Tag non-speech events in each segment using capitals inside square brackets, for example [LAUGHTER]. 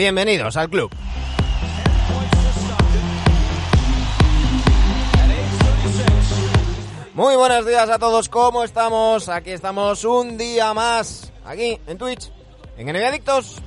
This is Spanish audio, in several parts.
Bienvenidos al club. Muy buenos días a todos, ¿cómo estamos? Aquí estamos un día más, aquí en Twitch, en NBA Adictos.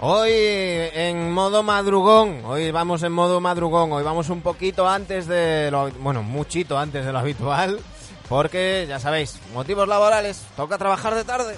Hoy en modo madrugón, hoy vamos en modo madrugón, hoy vamos un poquito antes de lo, bueno, muchito antes de lo habitual, porque ya sabéis, motivos laborales, toca trabajar de tarde.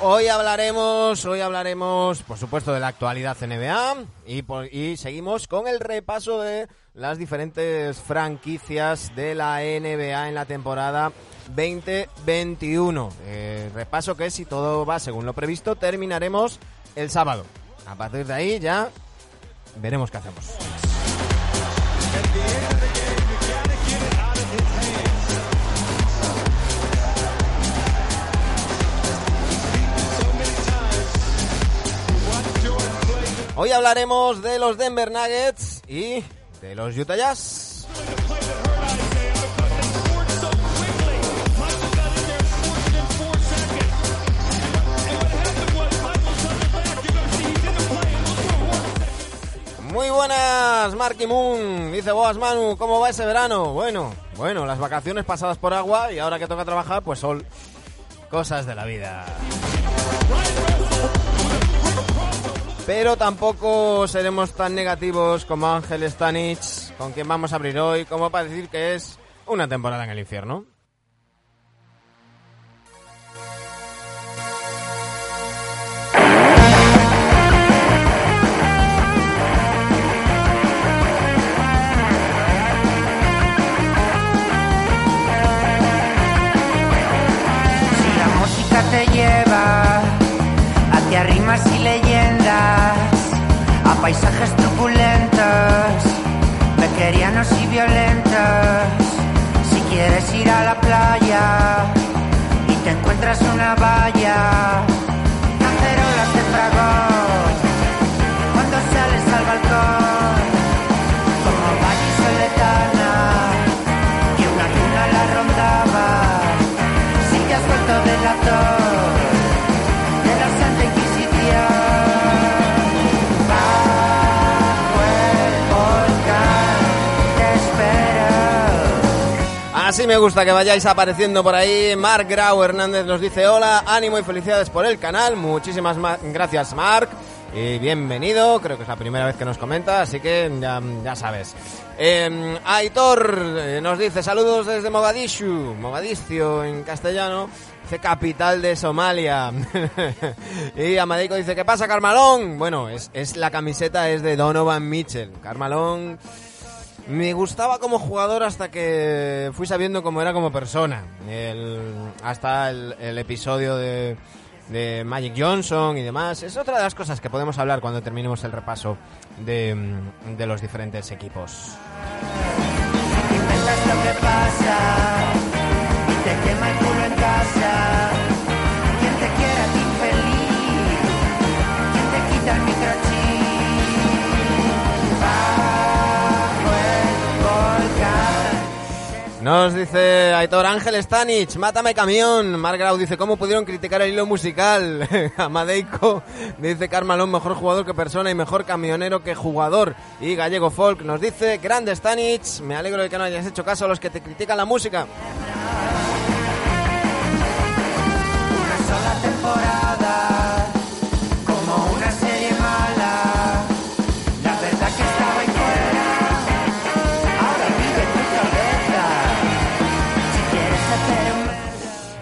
Hoy hablaremos, hoy hablaremos, por supuesto, de la actualidad NBA y, seguimos con el repaso de las diferentes franquicias de la NBA en la temporada 2021. Eh, repaso que si todo va según lo previsto terminaremos el sábado. A partir de ahí ya veremos qué hacemos. Hoy hablaremos de los Denver Nuggets y de los Utah Jazz. Muy buenas, Marky Moon. Dice Boas Manu, ¿cómo va ese verano? Bueno, bueno, las vacaciones pasadas por agua y ahora que toca trabajar, pues son cosas de la vida. Pero tampoco seremos tan negativos como Ángel Stanich, con quien vamos a abrir hoy, como para decir que es una temporada en el infierno. Paisajes truculentos, bequerianos y violentos. Si quieres ir a la playa y te encuentras una valla, cacerolas de fragón, Así me gusta que vayáis apareciendo por ahí. Mark Grau Hernández nos dice hola, ánimo y felicidades por el canal. Muchísimas ma- gracias, Mark. Y bienvenido, creo que es la primera vez que nos comenta, así que ya, ya sabes. Eh, Aitor nos dice saludos desde Mogadishu, Mogadiscio en castellano, dice capital de Somalia. [LAUGHS] y Amadeico dice, ¿qué pasa, Carmalón? Bueno, es, es la camiseta es de Donovan Mitchell. Carmalón me gustaba como jugador hasta que fui sabiendo cómo era como persona. Hasta el, episodio de, Magic Johnson y demás. Es otra de las cosas que podemos hablar cuando terminemos el repaso de, los diferentes equipos. Y te quema el culo en casa. Nos dice Aitor Ángel Stanich, mátame camión. Mark Grau dice, ¿cómo pudieron criticar el hilo musical? [LAUGHS] Amadeico dice, Carmalón, mejor jugador que persona y mejor camionero que jugador. Y Gallego Folk nos dice, grande Stanich, me alegro de que no hayas hecho caso a los que te critican la música.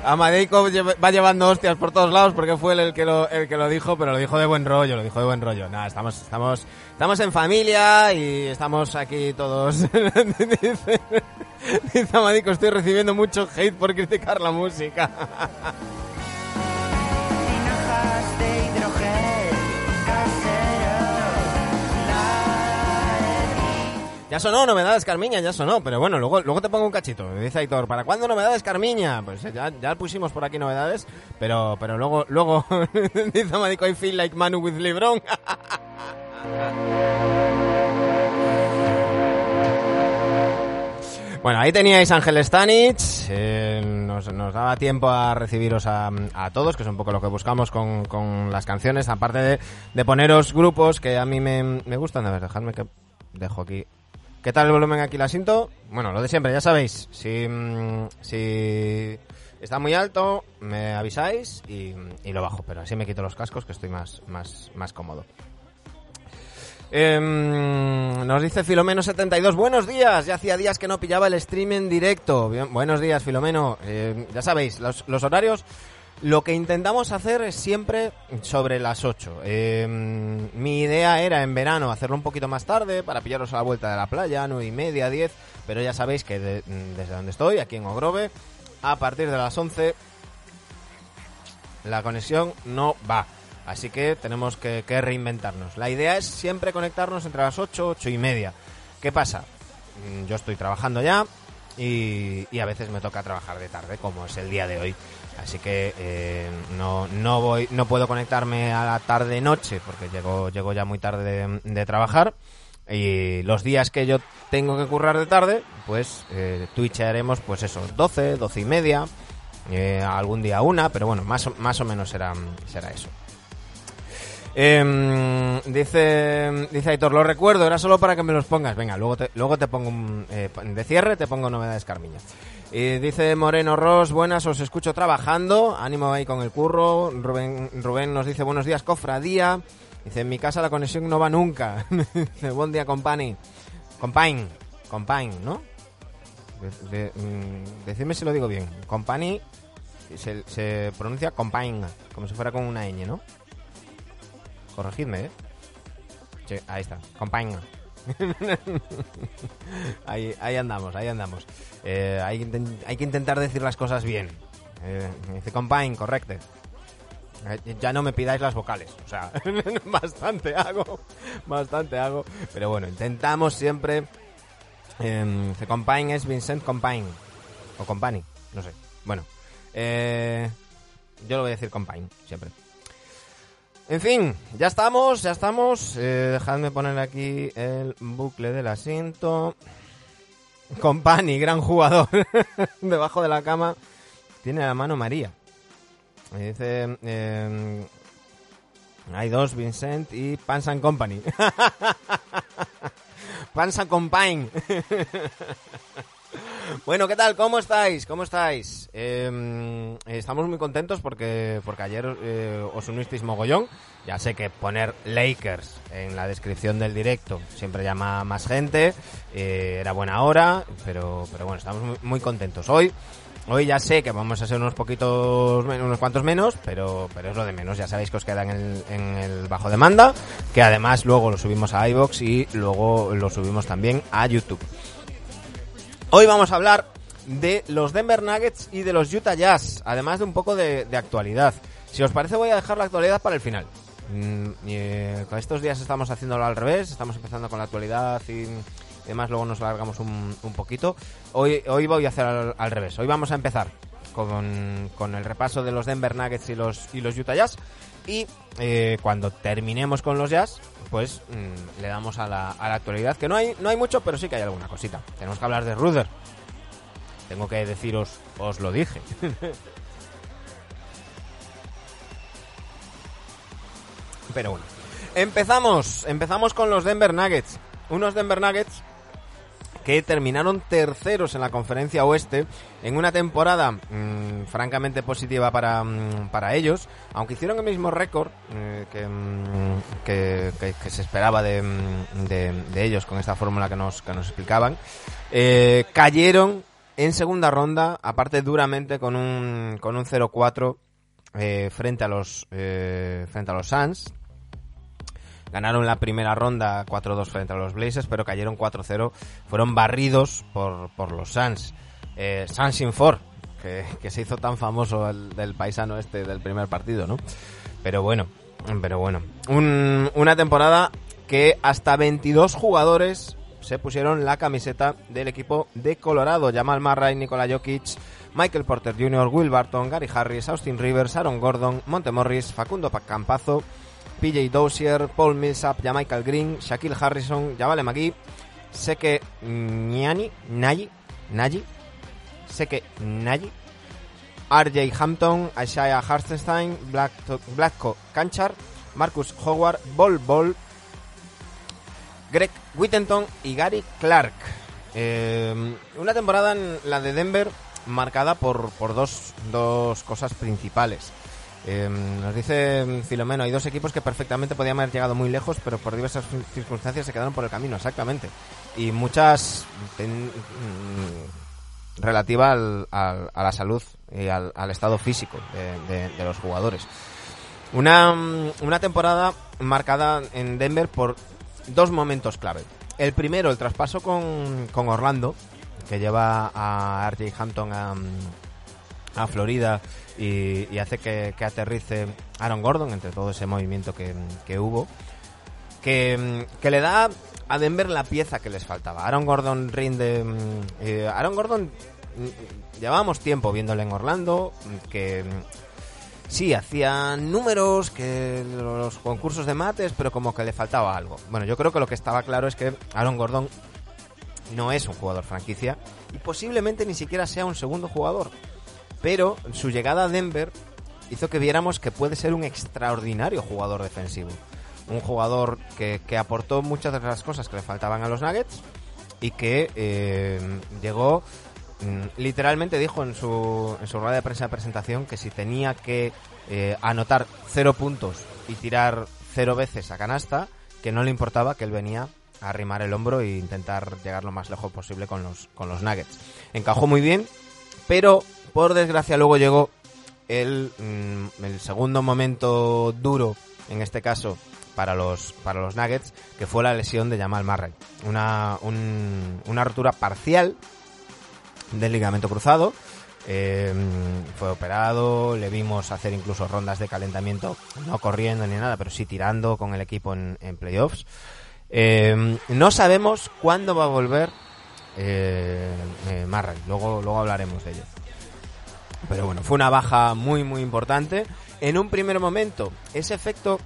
Amadeico lle- va llevando hostias por todos lados porque fue él el que lo, el que lo dijo, pero lo dijo de buen rollo, lo dijo de buen rollo. Nada, estamos, estamos, estamos en familia y estamos aquí todos. [LAUGHS] dice, dice estoy recibiendo mucho hate por criticar la música. [LAUGHS] Ya sonó novedades Carmiña, ya sonó, pero bueno, luego, luego te pongo un cachito. Dice Aitor, ¿para cuándo novedades Carmiña? Pues ya, ya pusimos por aquí novedades, pero, pero luego, luego, [LAUGHS] dice Amadico, I feel like Manu with Lebron. [LAUGHS] Bueno, ahí teníais Ángel Stanich. eh, nos, nos daba tiempo a recibiros a, a todos, que es un poco lo que buscamos con, con las canciones, aparte de, de poneros grupos que a mí me, me gustan. A ver, dejadme que dejo aquí. ¿Qué tal el volumen aquí, la siento? Bueno, lo de siempre, ya sabéis. Si, mm, si está muy alto, me avisáis y, y lo bajo, pero así me quito los cascos que estoy más, más, más cómodo. Em, nos dice Filomeno72, buenos días, ya hacía días que no pillaba el stream en directo. Bien, buenos días, Filomeno. Em, ya sabéis, los, los horarios, lo que intentamos hacer es siempre sobre las 8. Em, mi idea era en verano hacerlo un poquito más tarde para pillaros a la vuelta de la playa, 9 y media, 10, pero ya sabéis que de- desde donde estoy, aquí en Ogrove, a partir de las 11 la conexión no va. Así que tenemos que, que reinventarnos. La idea es siempre conectarnos entre las 8, 8 y media. ¿Qué pasa? Mm, Yo estoy trabajando ya y, y a veces me toca trabajar de tarde, como es el día de hoy. Así que eh, no, no, voy, no puedo conectarme a la tarde-noche porque llego, llego ya muy tarde de, trabajar. Y los días que yo tengo que currar de tarde, pues eh, twitcharemos, pues eso, 12, 12 y media, eh, algún día una, pero bueno, más más o menos será, será eso. Em, dice, dice Aitor, lo recuerdo, era solo para que me los pongas. Venga, luego te, luego te pongo un, eh, de cierre, te pongo novedades Carmiña. Y dice Moreno Ross, buenas, os escucho trabajando, ánimo ahí con el curro. Rubén, Rubén nos dice, buenos días, cofradía. Dice, en mi casa la conexión no va nunca. [LAUGHS] dice, buen día, company. Compain, compain, ¿no? De- mm, decidme si lo digo bien. Company se, pronuncia compain, como si fuera con una ñ, ¿no? Corregidme, ¿eh? Ahí está. Compañía. [LAUGHS] ahí, ahí andamos, ahí andamos. Eh, hay, que intentar decir las cosas bien. Eh, dice compañ, correcte. Eh, Ya no me pidáis las vocales. O sea, [LAUGHS] bastante hago. Bastante hago. Pero bueno, intentamos siempre. Eh, dice compañ es Vincent Compañ. O Company, no sé. Bueno. Eh, yo lo voy a decir compañ, siempre. En fin, ya estamos, ya estamos. Eh, dejadme poner aquí el bucle del asiento. Company, gran jugador. [LAUGHS] Debajo de la cama tiene la mano María. Me dice... eh, hay dos, Vincent y Pans and Company. [LAUGHS] Pans and Company. [LAUGHS] Bueno, ¿qué tal? ¿Cómo estáis? ¿Cómo estáis? Eh, estamos muy contentos porque, porque ayer eh, os unisteis mogollón. Ya sé que poner Lakers en la descripción del directo siempre llama más gente. eh, era buena hora, pero, pero bueno, estamos muy, muy contentos. Hoy, hoy ya sé que vamos a ser unos poquitos, unos cuantos menos, pero, pero es lo de menos. Ya sabéis que os queda en el, en el bajo demanda, que además luego lo subimos a iBox y luego lo subimos también a YouTube. Hoy vamos a hablar de los Denver Nuggets y de los Utah Jazz, además de un poco de, actualidad. Si os parece voy a dejar la actualidad para el final. Mm, eh, estos días estamos haciéndolo al revés, estamos empezando con la actualidad y, demás, luego nos largamos un, un poquito. Hoy, hoy voy a hacer al, al revés, hoy vamos a empezar con, con el repaso de los Denver Nuggets y los, y los Utah Jazz. Y eh, cuando terminemos con los Jazz, pues mm, le damos a la, a la actualidad, que no hay, no hay mucho, pero sí que hay alguna cosita. Tenemos que hablar de Ruder. Tengo que deciros, os lo dije. [LAUGHS] pero bueno. Empezamos, empezamos con los Denver Nuggets. Unos Denver Nuggets que terminaron terceros en la conferencia oeste en una temporada mm, francamente positiva para, mm, para ellos, aunque hicieron el mismo récord eh, que, mm, que, que- se esperaba de, de- ellos con esta fórmula que nos, que nos explicaban, eh, cayeron en segunda ronda, aparte duramente con un, con un 0-4 eh, frente a los frente a los Suns. Ganaron la primera ronda 4-2 frente a los Blazers, pero cayeron 4-0. Fueron barridos por, por los Suns. Eh, Suns Infor, que, que se hizo tan famoso el, del paisano este del primer partido, ¿no? Pero bueno, pero bueno. Un- una temporada que hasta 22 jugadores se pusieron la camiseta del equipo de Colorado. Jamal Murray, Nikola Jokic, Michael Porter Jr., Will Barton, Gary Harris, Austin Rivers, Aaron Gordon, Monte Morris, Facundo Campazo, PJ Dozier, Paul Millsap, Michael Green, Shaquille Harrison, Javale McGee, Seke Niani, Nayi, Nayi, Seke Nayi, RJ Hampton, Isaiah Hartenstein, Black, Blackco Canchar, Marcus Howard, Bol Bol, Greg Whittenton y Gary Clark. Eh, una temporada en la de Denver marcada por, por dos, dos cosas principales. Eh, nos dice Filomeno, hay dos equipos que perfectamente podían haber llegado muy lejos, pero por diversas circunstancias se quedaron por el camino, exactamente. Y muchas ten- mm, relativa a la salud y al, estado físico de los jugadores. Una, mm, una temporada marcada en Denver por dos momentos clave. El primero, el traspaso con, con Orlando, que lleva a RJ Hampton a, mm, a Florida y, y hace que, aterrice Aaron Gordon entre todo ese movimiento que, hubo, que, que le da a Denver la pieza que les faltaba. Aaron Gordon rinde... mm, eh, Aaron Gordon mm, llevábamos tiempo viéndole en Orlando, que mm, sí, hacía números, que los concursos de mates, pero como que le faltaba algo. Bueno, yo creo que lo que estaba claro es que Aaron Gordon no es un jugador franquicia y posiblemente ni siquiera sea un segundo jugador. Pero su llegada a Denver hizo que viéramos que puede ser un extraordinario jugador defensivo. Un jugador que, que aportó muchas de las cosas que le faltaban a los Nuggets y que eh, llegó, mm, literalmente dijo en su, en su rueda de prensa de presentación que si tenía que eh, anotar cero puntos y tirar cero veces a canasta, que no le importaba que él venía a arrimar el hombro e intentar llegar lo más lejos posible con los, con los Nuggets. Encajó muy bien, pero por desgracia luego llegó el, mm, el segundo momento duro, en este caso, para los, para los Nuggets, que fue la lesión de Jamal Murray. Una, un- una rotura parcial del ligamento cruzado. Eh, fue operado, le vimos hacer incluso rondas de calentamiento, no corriendo ni nada, pero sí tirando con el equipo en, en playoffs. Eh, no sabemos cuándo va a volver eh, eh, Murray, luego, luego hablaremos de ello. Pero bueno, fue una baja muy, muy importante. En un primer momento, ese efecto.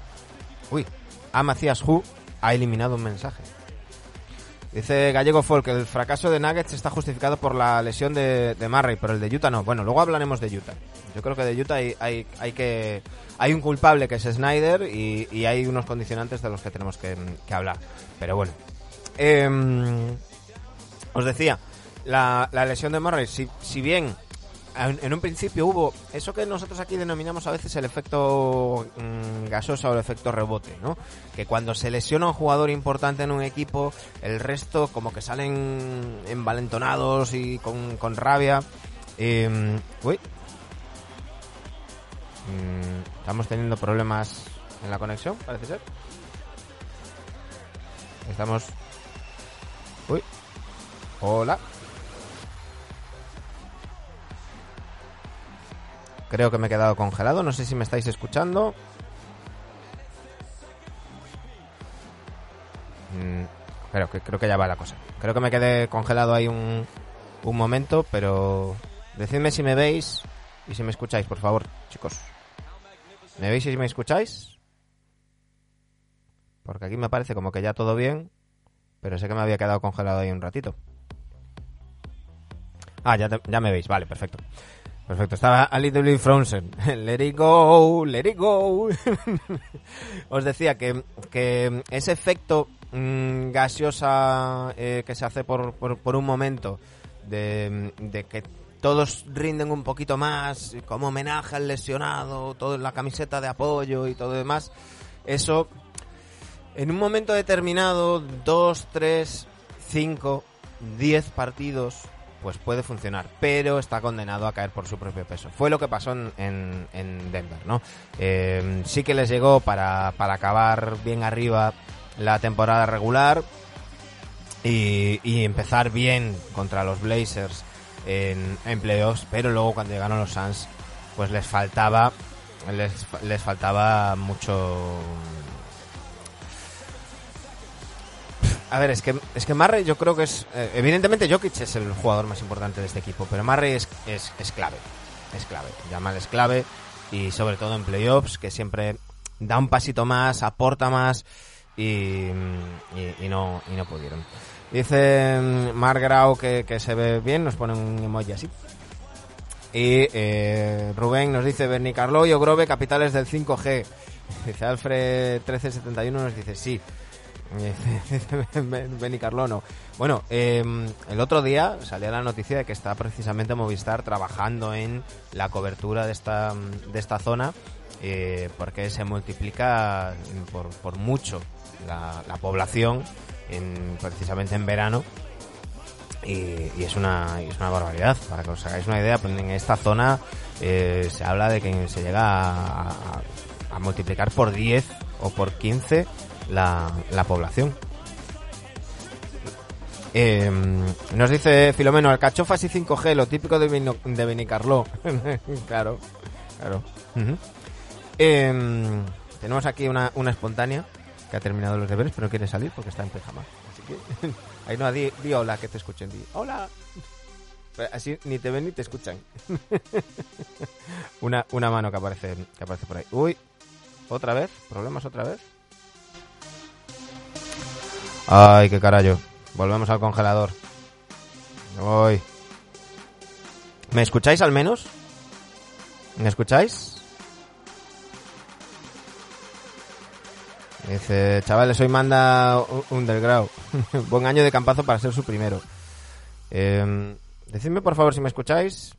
Uy, a Macías Hu ha eliminado un mensaje. Dice Gallego Folk, el fracaso de Nuggets está justificado por la lesión de, de Murray, pero el de Utah no. Bueno, luego hablaremos de Utah. Yo creo que de Utah hay, hay, hay que hay un culpable que es Snyder y, hay unos condicionantes de los que tenemos que, que hablar. Pero bueno. Em, os decía, la, la lesión de Murray, si, si bien en, un principio hubo eso que nosotros aquí denominamos a veces el efecto mm, gasosa o el efecto rebote, ¿no? Que cuando se lesiona un jugador importante en un equipo, el resto como que salen envalentonados y con, con rabia. Eh, uy. Mm, estamos teniendo problemas en la conexión, parece ser. Estamos... Uy. Hola. Creo que me he quedado congelado. No sé si me estáis escuchando. Mm, creo, que, creo que ya va la cosa. Creo que me quedé congelado ahí un, un momento, pero decidme si me veis y si me escucháis, por favor, chicos. ¿Me veis y si me escucháis? Porque aquí me parece como que ya todo bien, pero sé que me había quedado congelado ahí un ratito. Ah, ya, te- ya me veis, vale, perfecto. Perfecto, estaba a little bit frozen. [LAUGHS] Let it go, let it go. [LAUGHS] Os decía que, que ese efecto mm, gaseosa eh, que se hace por, por, por un momento de, de que todos rinden un poquito más, como homenaje al lesionado, todo la camiseta de apoyo y todo demás, eso en un momento determinado, dos, tres, cinco, diez partidos, pues puede funcionar, pero está condenado a caer por su propio peso. Fue lo que pasó en, en- en Denver, ¿no? Eh, sí que les llegó para, para acabar bien arriba la temporada regular y, empezar bien contra los Blazers en, en playoffs, pero luego cuando llegaron los Suns, pues les faltaba, les, les faltaba mucho A ver, es que, es que Murray yo creo que es... eh, evidentemente Jokic es el jugador más importante de este equipo, pero Murray es, es, es clave. Es clave. Jamal es clave y sobre todo en playoffs, que siempre da un pasito más, aporta más y, y, y no, y no pudieron. Dice mm, Mark Grau que, que se ve bien, nos pone un emoji así. Y eh, Rubén nos dice Bernie Carlo y Ogrove, capitales del 5G. [LAUGHS] Dice Alfred 1371 nos dice sí. [LAUGHS] Benny Carlono. Bueno, eh, el otro día salía la noticia de que está precisamente Movistar trabajando en la cobertura de esta, de esta zona eh, porque se multiplica por, por mucho la, la población en, precisamente en verano y, es una es una barbaridad para que os hagáis una idea pues en esta zona eh, se habla de que se llega a, a- a multiplicar por 10 o por 15 la, la población Eh, nos dice Filomeno, alcachofas y 5G, lo típico de, Vino- Benicarló. [LAUGHS] claro, claro. Eh, tenemos aquí una, una espontánea que ha terminado los deberes, pero no quiere salir porque está en pijama. Así que, [LAUGHS] ahí no, di, hola, que te escuchen. Di hola. Pero así ni te ven ni te escuchan. [LAUGHS] una, una mano que aparece, que aparece por ahí. Uy, otra vez, problemas otra vez. Ay, qué carajo. Volvemos al congelador. Uy. ¿Me escucháis al menos? ¿Me escucháis? Dice, chavales, hoy manda Underground. [LAUGHS] Buen año de campazo para ser su primero. Eh, decidme por favor si me escucháis.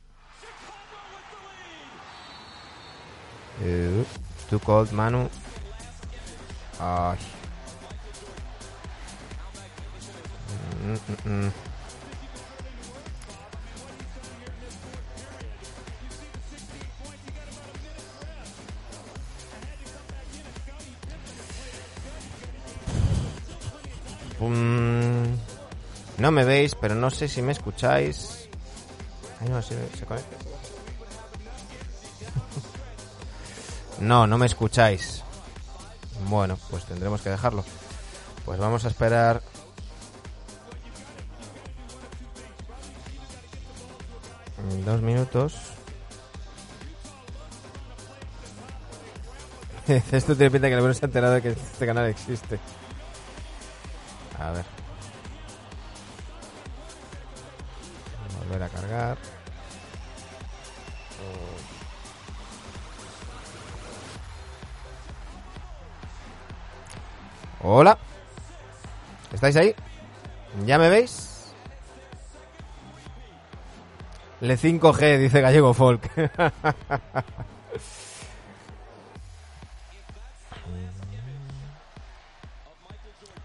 Eh, too cold, Manu. Ay. Mm, mm, no me veis, pero no sé si me escucháis. Ay, no, si se conecta. [LAUGHS] No, no me escucháis. Bueno, pues tendremos que dejarlo. Pues vamos a esperar. Dos minutos. [LAUGHS] Esto tiene pinta que el bueno se ha enterado de que este canal existe. A ver. Volver a cargar. Hola. ¿Estáis ahí? ¿Ya me veis? Le 5G, dice Gallego Folk. [LAUGHS]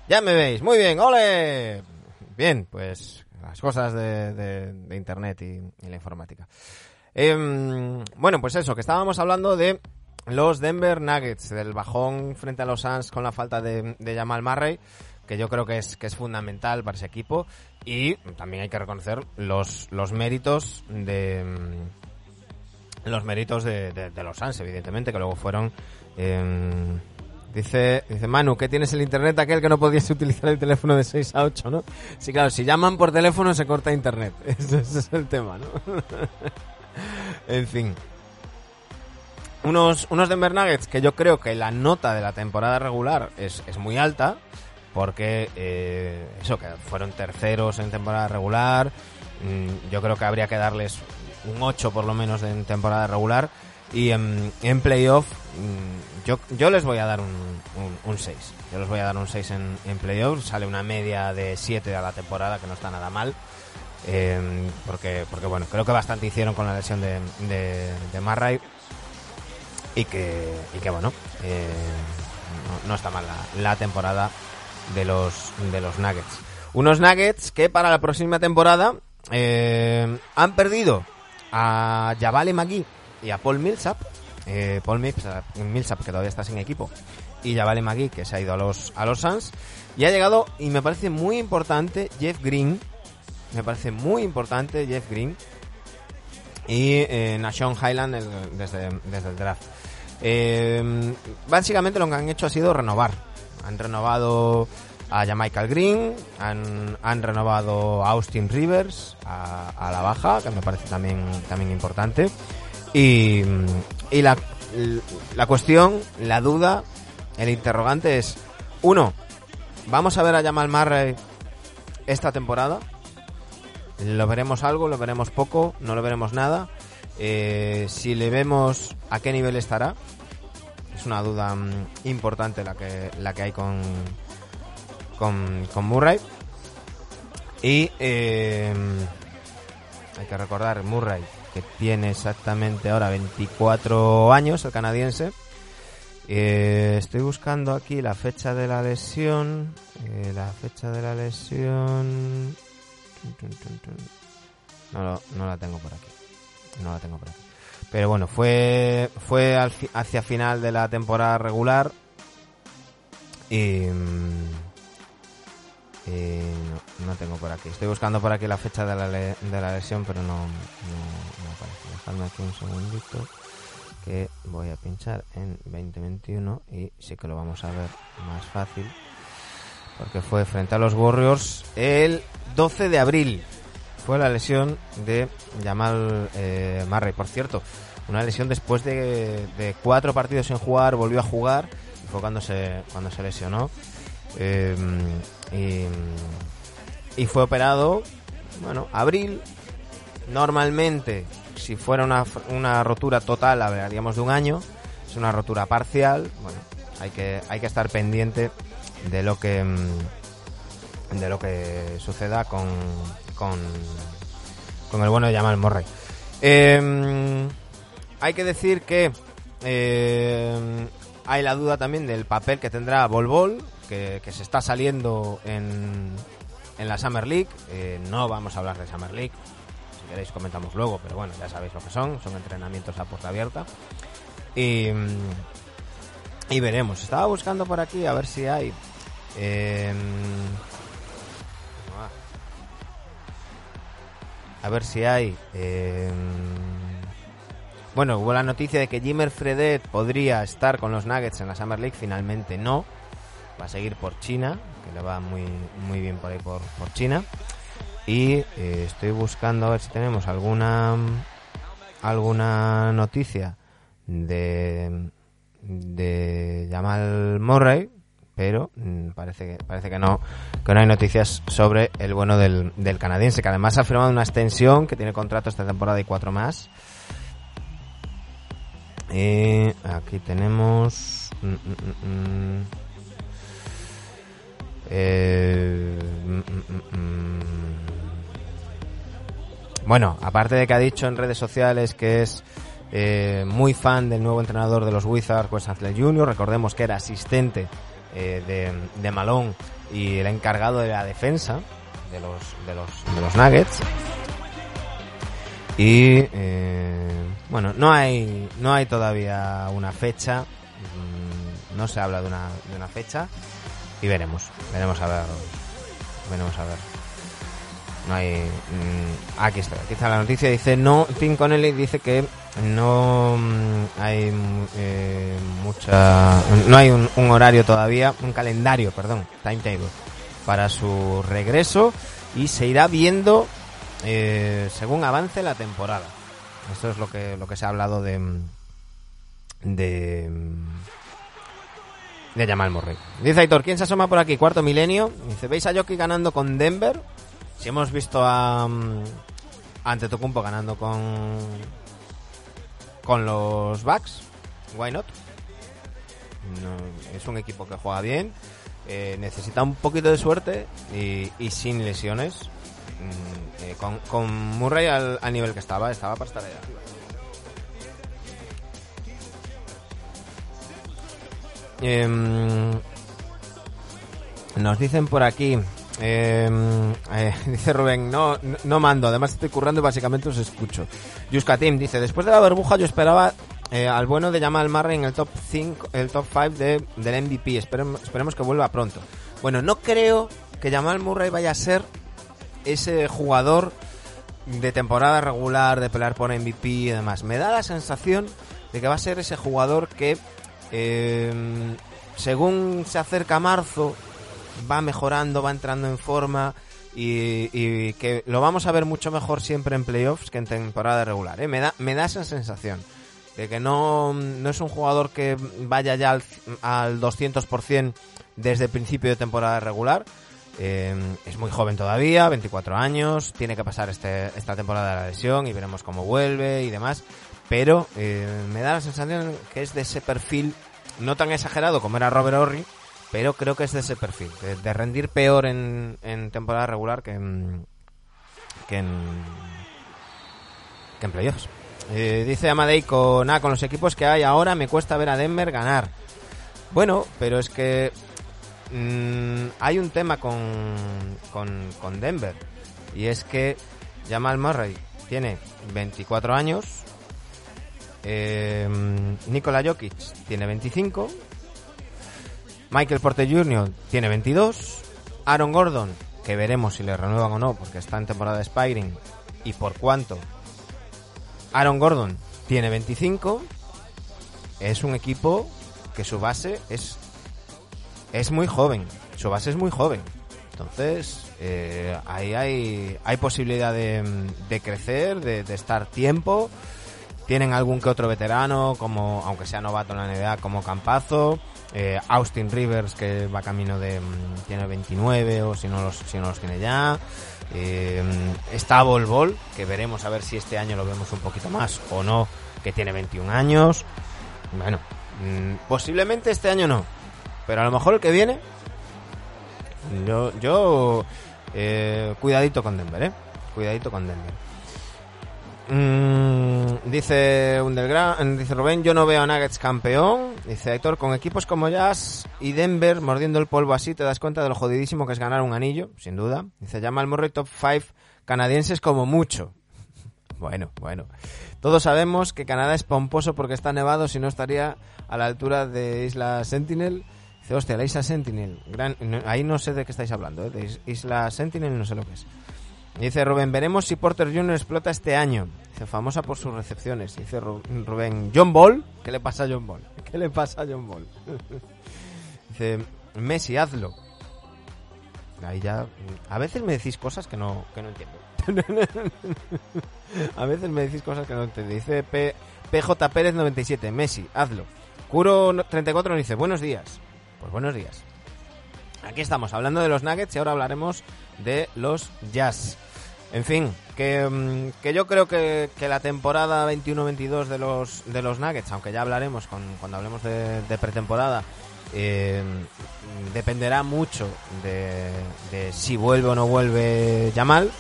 ya me veis. Muy bien, ole. Bien, pues las cosas de, Internet y, y la informática. Em, bueno, pues eso, que estábamos hablando de los Denver Nuggets, del bajón frente a los Suns con la falta de, de Jamal Murray, que yo creo que es, que es fundamental para ese equipo. Y también hay que reconocer los, los méritos de mm, los méritos de, los Suns, evidentemente, que luego fueron... em, Dice, dice Manu, ¿qué tienes el internet aquel que no podías [LAUGHS] utilizar el teléfono de 6 a 8, no? Sí, claro, si llaman por teléfono se corta internet. [LAUGHS] Ese, ese es el tema, ¿no? [LAUGHS] en fin. Unos, unos Denver Nuggets que yo creo que la nota de la temporada regular es, es muy alta, porque eh, eso, que fueron terceros en temporada regular, mm, yo creo que habría que darles un 8 por lo menos en temporada regular, y en, en playoff mm, yo, yo les voy a dar un, un, un 6. Yo les voy a dar un 6 en, en playoff, sale una media de 7 a la temporada, que no está nada mal. Eh, porque, porque bueno, creo que bastante hicieron con la lesión de, de, de Murray y que, y que bueno, eh, no, está mal la temporada de los, de los Nuggets. Unos Nuggets que para la próxima temporada eh, han perdido a Javale Magui y a Paul Millsap. Eh, Paul Millsap, Millsap, que todavía está sin equipo, y Javale Magui, que se ha ido a los, a los Suns. Y ha llegado, y me parece muy importante, Jeff Green. Me parece muy importante Jeff Green. Y eh, Nashon Highland desde, desde el draft. Eh, básicamente lo que han hecho ha sido renovar. Han renovado a Michael Green, han, han renovado a Austin Rivers a, a la baja, que me parece también, también importante. Y, y la, la cuestión, la duda, el interrogante es, uno, ¿vamos a ver a Jamal Murray esta temporada? ¿Lo veremos algo? ¿Lo veremos poco? ¿No lo veremos nada? Eh, si le vemos, ¿a qué nivel estará? Es una duda mm, importante la que, la que hay con, con, Murray. Y eh, hay que recordar, Murray, que tiene exactamente ahora 24 años, el canadiense. Eh, estoy buscando aquí la fecha de la lesión. Eh, la fecha de la lesión. No, no la tengo por aquí. No la tengo por aquí. Pero bueno, fue, fue al hacia final de la temporada regular. Y. mm, eh, no, no tengo por aquí. Estoy buscando por aquí la fecha de la, de la lesión, pero no, no, no aparece. Dejadme aquí un segundito que voy a pinchar en 2021 y sí que lo vamos a ver más fácil porque fue frente a los Warriors el 12 de abril fue la lesión de Jamal eh, por cierto una lesión después de, cuatro partidos sin jugar volvió a jugar y fue cuando se cuando se lesionó Eh, y, fue operado bueno abril Normalmente, si fuera una, una rotura total, hablaríamos de un año. Es una rotura parcial. Bueno, hay que, hay que estar pendiente de lo que mm, de lo que suceda con, con, con el bueno de Jamal Murray. Eh, hay que decir que eh, hay la duda también del papel que tendrá Bol, que, que se está saliendo en, en la Summer League. Eh, no vamos a hablar de Summer League, si queréis comentamos luego, pero bueno, ya sabéis lo que son, son entrenamientos a puerta abierta. Y, y veremos. Estaba buscando por aquí a ver si hay... eh, a ver si hay... eh, bueno, hubo la noticia de que Jimmer Fredet podría estar con los Nuggets en la Summer League, finalmente no. Va a seguir por China, que le va muy, muy bien por ahí por, por China. Y eh, estoy buscando a ver si tenemos alguna alguna noticia de de Jamal Murray, pero mm, parece que parece que no que no hay noticias sobre el bueno del, del canadiense, que además ha firmado una extensión que tiene contrato esta temporada y cuatro más. Y aquí tenemos mm, mm. Eh. Bueno, aparte de que ha dicho en redes sociales que es eh, muy fan del nuevo entrenador de los Wizards, Wes Jr., recordemos que era asistente eh, de, de Malone y el encargado de la defensa de los, de los, de los Nuggets. Y eh, bueno, no hay, no hay todavía una fecha, mm, no se habla de una, de una fecha y veremos, veremos a ver, veremos a ver. No hay, mm, aquí está, aquí está la noticia, dice no, Tim Connelly dice que no mm, hay mm, eh, mucha, no hay un, horario todavía, un calendario, perdón, timetable para su regreso y se irá viendo eh, según avance la temporada. Esto es lo que lo que se ha hablado de de de Jamal Murray. Dice Aitor, ¿quién se asoma por aquí? Cuarto milenio. Dice, ¿veis a Jockey ganando con Denver? Si hemos visto a mm, ante Tocumpo ganando con con los Bucks, why not? No, es un equipo que juega bien, eh, necesita un poquito de suerte y, sin lesiones. Mm, eh, con, con Murray al, nivel que estaba, estaba para estar ahí arriba. Em, nos dicen por aquí Eh, eh, [LAUGHS] dice Rubén, no, no, mando, además estoy currando y básicamente os escucho. Yuska Team dice, después de la burbuja yo esperaba eh, al bueno de Jamal Murray en el top 5, el top 5 de, del MVP. Esperemos, esperemos que vuelva pronto. Bueno, no creo que Jamal Murray vaya a ser ese jugador de temporada regular, de pelear por MVP y demás. Me da la sensación de que va a ser ese jugador que, eh, según se acerca marzo, va mejorando, va entrando en forma y, que lo vamos a ver mucho mejor siempre en playoffs que en temporada regular. ¿eh? Me, da, me da esa sensación de que no, no es un jugador que vaya ya al, al 200% desde el principio de temporada regular. Eh, es muy joven todavía, 24 años, tiene que pasar este, esta temporada de la lesión y veremos cómo vuelve y demás. Pero eh, me da la sensación que es de ese perfil, no tan exagerado como era Robert Horry, pero creo que es de ese perfil, de, de rendir peor en, en, temporada regular que en, que en, que en playoffs. Eh, dice Amadei con, ah, con los equipos que hay ahora me cuesta ver a Denver ganar. Bueno, pero es que mmm, hay un tema con, con, con, Denver y es que Jamal Murray tiene 24 años, eh, Nikola Jokic tiene 25, Michael Porter Jr. tiene 22, Aaron Gordon, que veremos si le renuevan o no porque está en temporada de Spiring y por cuánto Aaron Gordon tiene 25. Es un equipo que su base es, es muy joven. Su base es muy joven. Entonces, eh, ahí hay, hay posibilidad de, de crecer, de, estar tiempo. Tienen algún que otro veterano, como aunque sea novato en la NBA, como Campazo. Eh, Austin Rivers, que va camino de. tiene 29 o si no los, si no los tiene ya. Eh, está Bol Bol, que veremos a ver si este año lo vemos un poquito más o no, que tiene 21 años. Bueno, mmm, posiblemente este año no, pero a lo mejor el que viene. Yo, yo eh, cuidadito con Denver, eh. Cuidadito con Denver. Mm, dice Underground, dice Rubén, yo no veo a Nuggets campeón. Dice Héctor, con equipos como Jazz y Denver mordiendo el polvo así, te das cuenta de lo jodidísimo que es ganar un anillo, sin duda. Dice, llama al Murray top 5 canadienses como mucho. [LAUGHS] bueno, bueno. Todos sabemos que Canadá es pomposo porque está nevado, si no estaría a la altura de Isla Sentinel. Dice, hostia, la Isla Sentinel. Ahí no sé de qué estáis hablando, ¿eh? de Isla Sentinel no sé lo que es. Dice Rubén, veremos si Porter Jr. explota este año. Dice, famosa por sus recepciones. Dice Rubén, John Ball. ¿Qué le pasa a John Ball? [LAUGHS] ¿Qué le pasa a John Ball? [LAUGHS] Dice, Messi, hazlo. Ahí ya... A veces me decís cosas que no, que no entiendo. [LAUGHS] a veces me decís cosas que no entiendo. Dice P, PJ Pérez 97, Messi, hazlo. Curo 34 nos dice, buenos días. Pues buenos días. Aquí estamos hablando de los Nuggets y ahora hablaremos de los Jazz. En fin, que, que yo creo que, la temporada 21-22 de los, de los Nuggets, aunque ya hablaremos con, cuando hablemos de, de pretemporada, eh, dependerá mucho de, si vuelve o no vuelve Yamal,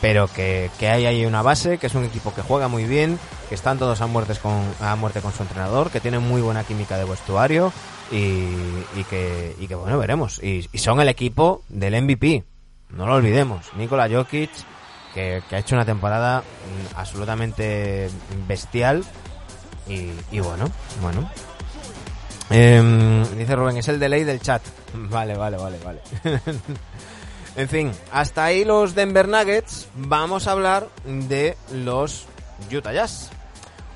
pero que, que hay ahí una base, que es un equipo que juega muy bien, que están todos a, muertes con, a muerte con su entrenador, que tienen muy buena química de vestuario y, y, que, y que, bueno, veremos. Y, y son el equipo del MVP, no lo olvidemos. Nikola Jokic que, ha hecho una temporada absolutamente bestial y, y bueno, bueno. Eh, dice Rubén, es el delay del chat. [LAUGHS] Vale, vale, vale, vale. [LAUGHS] en fin, hasta ahí los Denver Nuggets. Vamos a hablar de los Utah Jazz.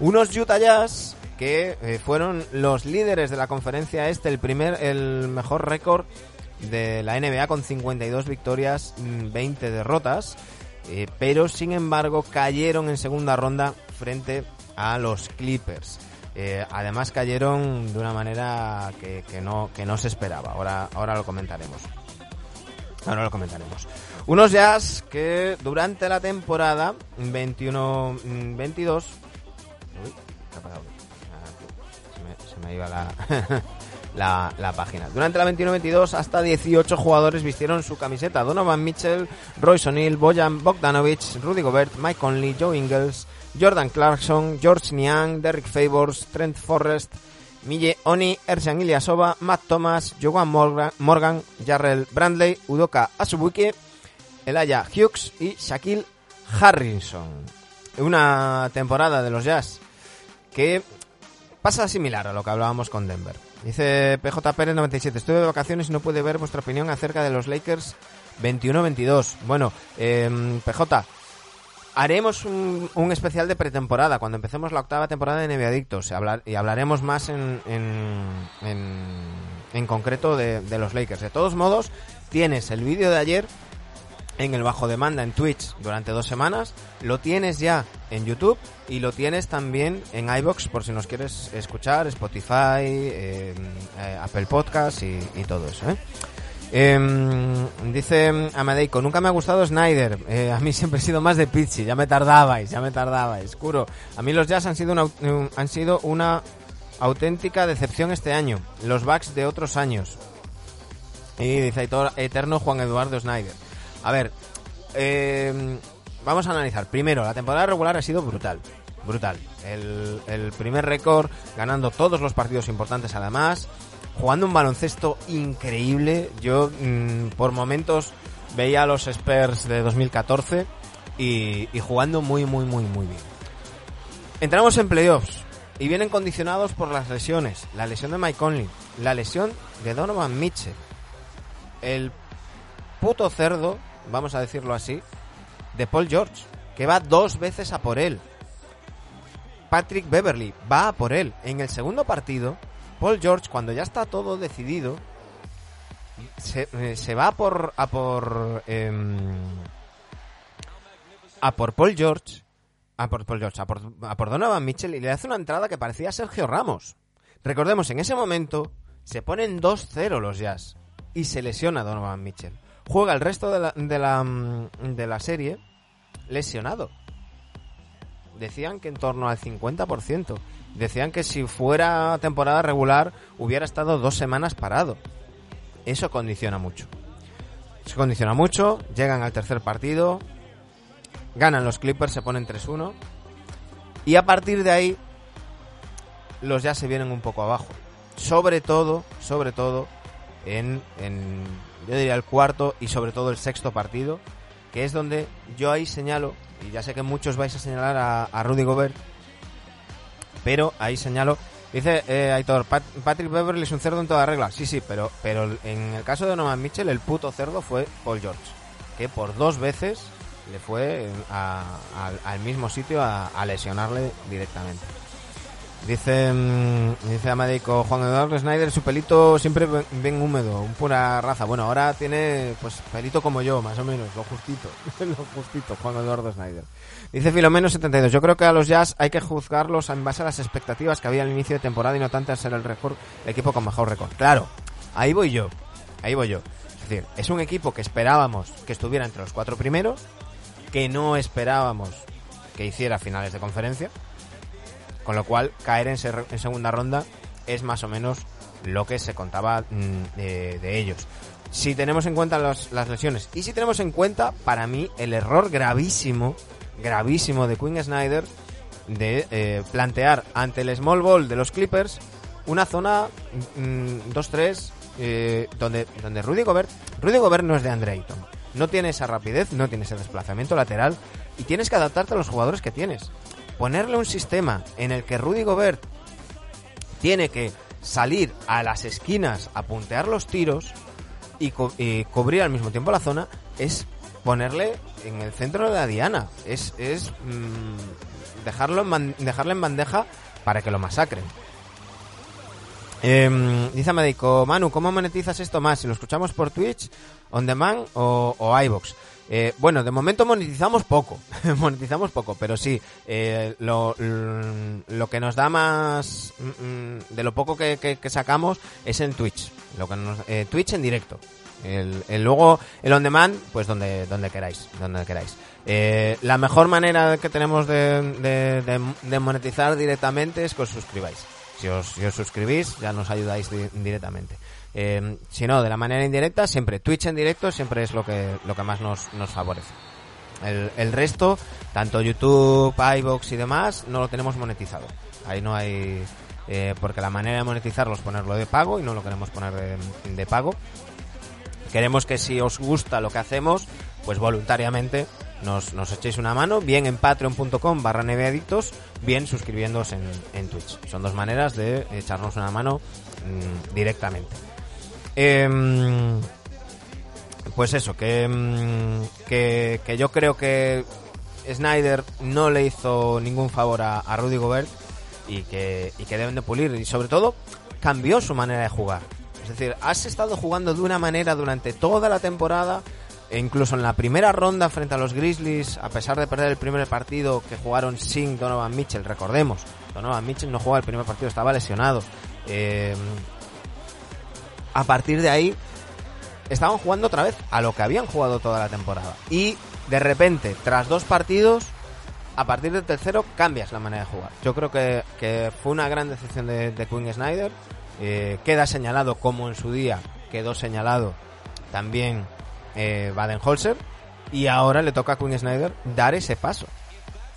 Unos Utah Jazz que eh, fueron los líderes de la conferencia este, el primer, el mejor récord de la NBA con 52 victorias, 20 derrotas eh, pero sin embargo cayeron en segunda ronda frente a los Clippers. Eh, además cayeron de una manera que, que, no, que no se esperaba. Ahora, ahora lo comentaremos. Ahora lo comentaremos. Unos Jazz que durante la temporada 21-22... Uy, ¿qué ha? Ah, se, me, se me iba la... [LAUGHS] la, la, página. Durante la 21-22 hasta 18 jugadores vistieron su camiseta. Donovan Mitchell, Royce O'Neill, Bojan Bogdanovic, Rudy Gobert, Mike Conley, Joe Ingles, Jordan Clarkson, George Niang, Derrick Favors, Trent Forrest Mille Oni, Ersan Ilyasova, Matt Thomas, Joan Morgan, Morgan Jarrell Brandley, Udoka Asubuike, Elaya Hughes y Shaquille Harrison. Una temporada de los Jazz que pasa similar a lo que hablábamos con Denver. Dice PJ Pérez 97, estoy de vacaciones y no puede ver vuestra opinión acerca de los Lakers 21-22. Bueno, eh, PJ, haremos un, un especial de pretemporada cuando empecemos la octava temporada de NBA Adictos y, hablar, y hablaremos más en, en, en, en concreto de, de los Lakers. De todos modos, tienes el vídeo de ayer en el bajo demanda en Twitch durante dos semanas, lo tienes ya en YouTube y lo tienes también en iBox por si nos quieres escuchar, Spotify, eh, eh, Apple Podcast y, todo eso. ¿eh? Em, dice Amadeico, nunca me ha gustado Snyder. Eh, a mí [LAUGHS] siempre he sido más de Pizzi. Ya me tardabais, ya me tardabais. Curo. A mí los Jazz han sido una, un- han sido una auténtica decepción este año. Los Bucks de otros años. Y dice Eterno Juan Eduardo Snyder. A ver, eh, vamos a analizar. Primero, la temporada regular ha sido brutal. Brutal. El, el primer récord, ganando todos los partidos importantes además. Jugando un baloncesto increíble. Yo, mm, por momentos, veía a los Spurs de 2014 y, y jugando muy, muy, muy, muy bien. Entramos en playoffs y vienen condicionados por las lesiones. La lesión de Mike Conley, la lesión de Donovan Mitchell, el puto cerdo, vamos a decirlo así, de Paul George, que va dos veces a por él. Patrick Beverly va a por él. En el segundo partido, Paul George, cuando ya está todo decidido, se, eh, va a por a por em, a por Paul George, a por Paul George, a por, a por Donovan Mitchell y le hace una entrada que parecía Sergio Ramos. Recordemos, en ese momento se ponen 2-0 los Jazz y se lesiona Donovan Mitchell. Juega el resto de la, de la, mm, de la serie lesionado. Decían que en torno al 50%. Decían que si fuera temporada regular hubiera estado dos semanas parado. Eso condiciona mucho. Eso condiciona mucho. Llegan al tercer partido. Ganan los Clippers, se ponen 3-1. Y a partir de ahí, los ya se vienen un poco abajo. Sobre todo, sobre todo, en, yo diría el cuarto y sobre todo el sexto partido, que es donde yo ahí señalo, y ya sé que muchos vais a señalar a, Rudy Gobert, pero ahí señalo, dice eh, Aitor, Pat- Patrick Beverly es un cerdo en toda regla, sí, sí, pero, pero en el caso de Norman Mitchell, el puto cerdo fue Paul George, que por dos veces le fue a- al- mismo sitio a lesionarle directamente. Dice, mm, dice Amadico, Juan Eduardo Snyder, su pelito siempre ven húmedo, un pura raza. Bueno, ahora tiene pues pelito como yo, más o menos, lo justito, [LAUGHS] lo justito, Juan Eduardo Snyder. Dice Filomeno 72, yo creo que a los Jazz hay que juzgarlos en base a las expectativas que había al inicio de temporada y no tanto a ser el, récord, el equipo con mejor récord. Claro, ahí voy yo, ahí voy yo. Es decir, es un equipo que esperábamos que estuviera entre los cuatro primeros, que no esperábamos que hiciera finales de conferencia, con lo cual, caer en, ser- en segunda ronda es más o menos lo que se contaba mm, de, ellos. Si tenemos en cuenta las lesiones y si tenemos en cuenta, para mí, el error gravísimo, gravísimo de Quinn Snyder de eh, plantear ante el small ball de los Clippers una zona mm, 2-3 eh, donde, donde Rudy Gobert, Rudy Gobert no es de Andre Ayton. No tiene esa rapidez, no tiene ese desplazamiento lateral y tienes que adaptarte a los jugadores que tienes ponerle un sistema en el que Rudy Gobert tiene que salir a las esquinas a puntear los tiros y, co- y cubrir al mismo tiempo la zona es ponerle en el centro de la diana. Es, es mm, dejarlo en dejarle en bandeja para que lo masacren. Em, dice Médico, Manu, ¿cómo monetizas esto más? Si lo escuchamos por Twitch, On Demand o, o iVoox. Eh, bueno, de momento monetizamos poco, [LAUGHS] monetizamos poco, pero sí, eh, lo, lo que nos da más, mm, mm, de lo poco que, que- sacamos es en Twitch, lo que nos, eh, Twitch en directo. El, luego, el on demand, pues donde, donde queráis, donde queráis. Eh, la mejor manera que tenemos de, de- monetizar directamente es que os suscribáis. Si os, os suscribís, ya nos ayudáis di- directamente. Eh, si no, de la manera indirecta, siempre Twitch en directo siempre es lo que, lo que más nos, nos favorece. El, el resto, tanto YouTube, iVoox y demás, no lo tenemos monetizado. Ahí no hay, eh, porque la manera de monetizarlo es ponerlo de pago y no lo queremos poner de, de pago. Queremos que si os gusta lo que hacemos, pues voluntariamente nos, nos echéis una mano, bien en patreon.com barra neveadictos, bien suscribiéndoos en, en Twitch. Son dos maneras de echarnos una mano mm, directamente. Em, pues eso, que, mm, que, que yo creo que Snyder no le hizo ningún favor a, Rudy Gobert y que, y que deben de pulir. Y sobre todo, cambió su manera de jugar. Es decir, has estado jugando de una manera durante toda la temporada, e incluso en la primera ronda frente a los Grizzlies, a pesar de perder el primer partido que jugaron sin Donovan Mitchell, recordemos, Donovan Mitchell no jugaba el primer partido, estaba lesionado. Eh, a partir de ahí, estaban jugando otra vez a lo que habían jugado toda la temporada. Y de repente, tras dos partidos, a partir del tercero cambias la manera de jugar. Yo creo que, que fue una gran decisión de, de Quinn Snyder. Eh, queda señalado como en su día quedó señalado también eh, Baden-Holzer. Y ahora le toca a Quinn Snyder dar ese paso.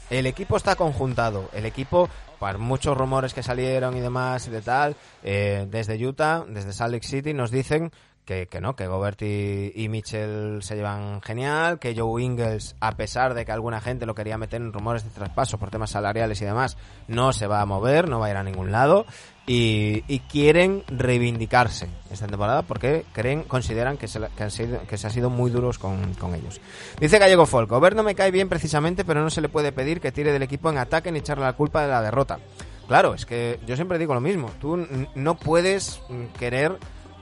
El equipo está conjuntado. El equipo, muchos rumores que salieron y demás y de tal, eh, desde Utah, desde Salt Lake City, nos dicen que, que no, que Gobert y, Mitchell se llevan genial, que Joe Ingles, a pesar de que alguna gente lo quería meter en rumores de traspaso por temas salariales y demás, no se va a mover, no va a ir a ningún lado y, y quieren reivindicarse esta temporada porque creen, consideran que se, que han sido, que se ha sido muy duros con, con ellos. Dice Gallego Folk, Gobert no me cae bien precisamente, pero no se le puede pedir que tire del equipo en ataque ni echarle la culpa de la derrota. Claro, es que yo siempre digo lo mismo. Tú no puedes mm, querer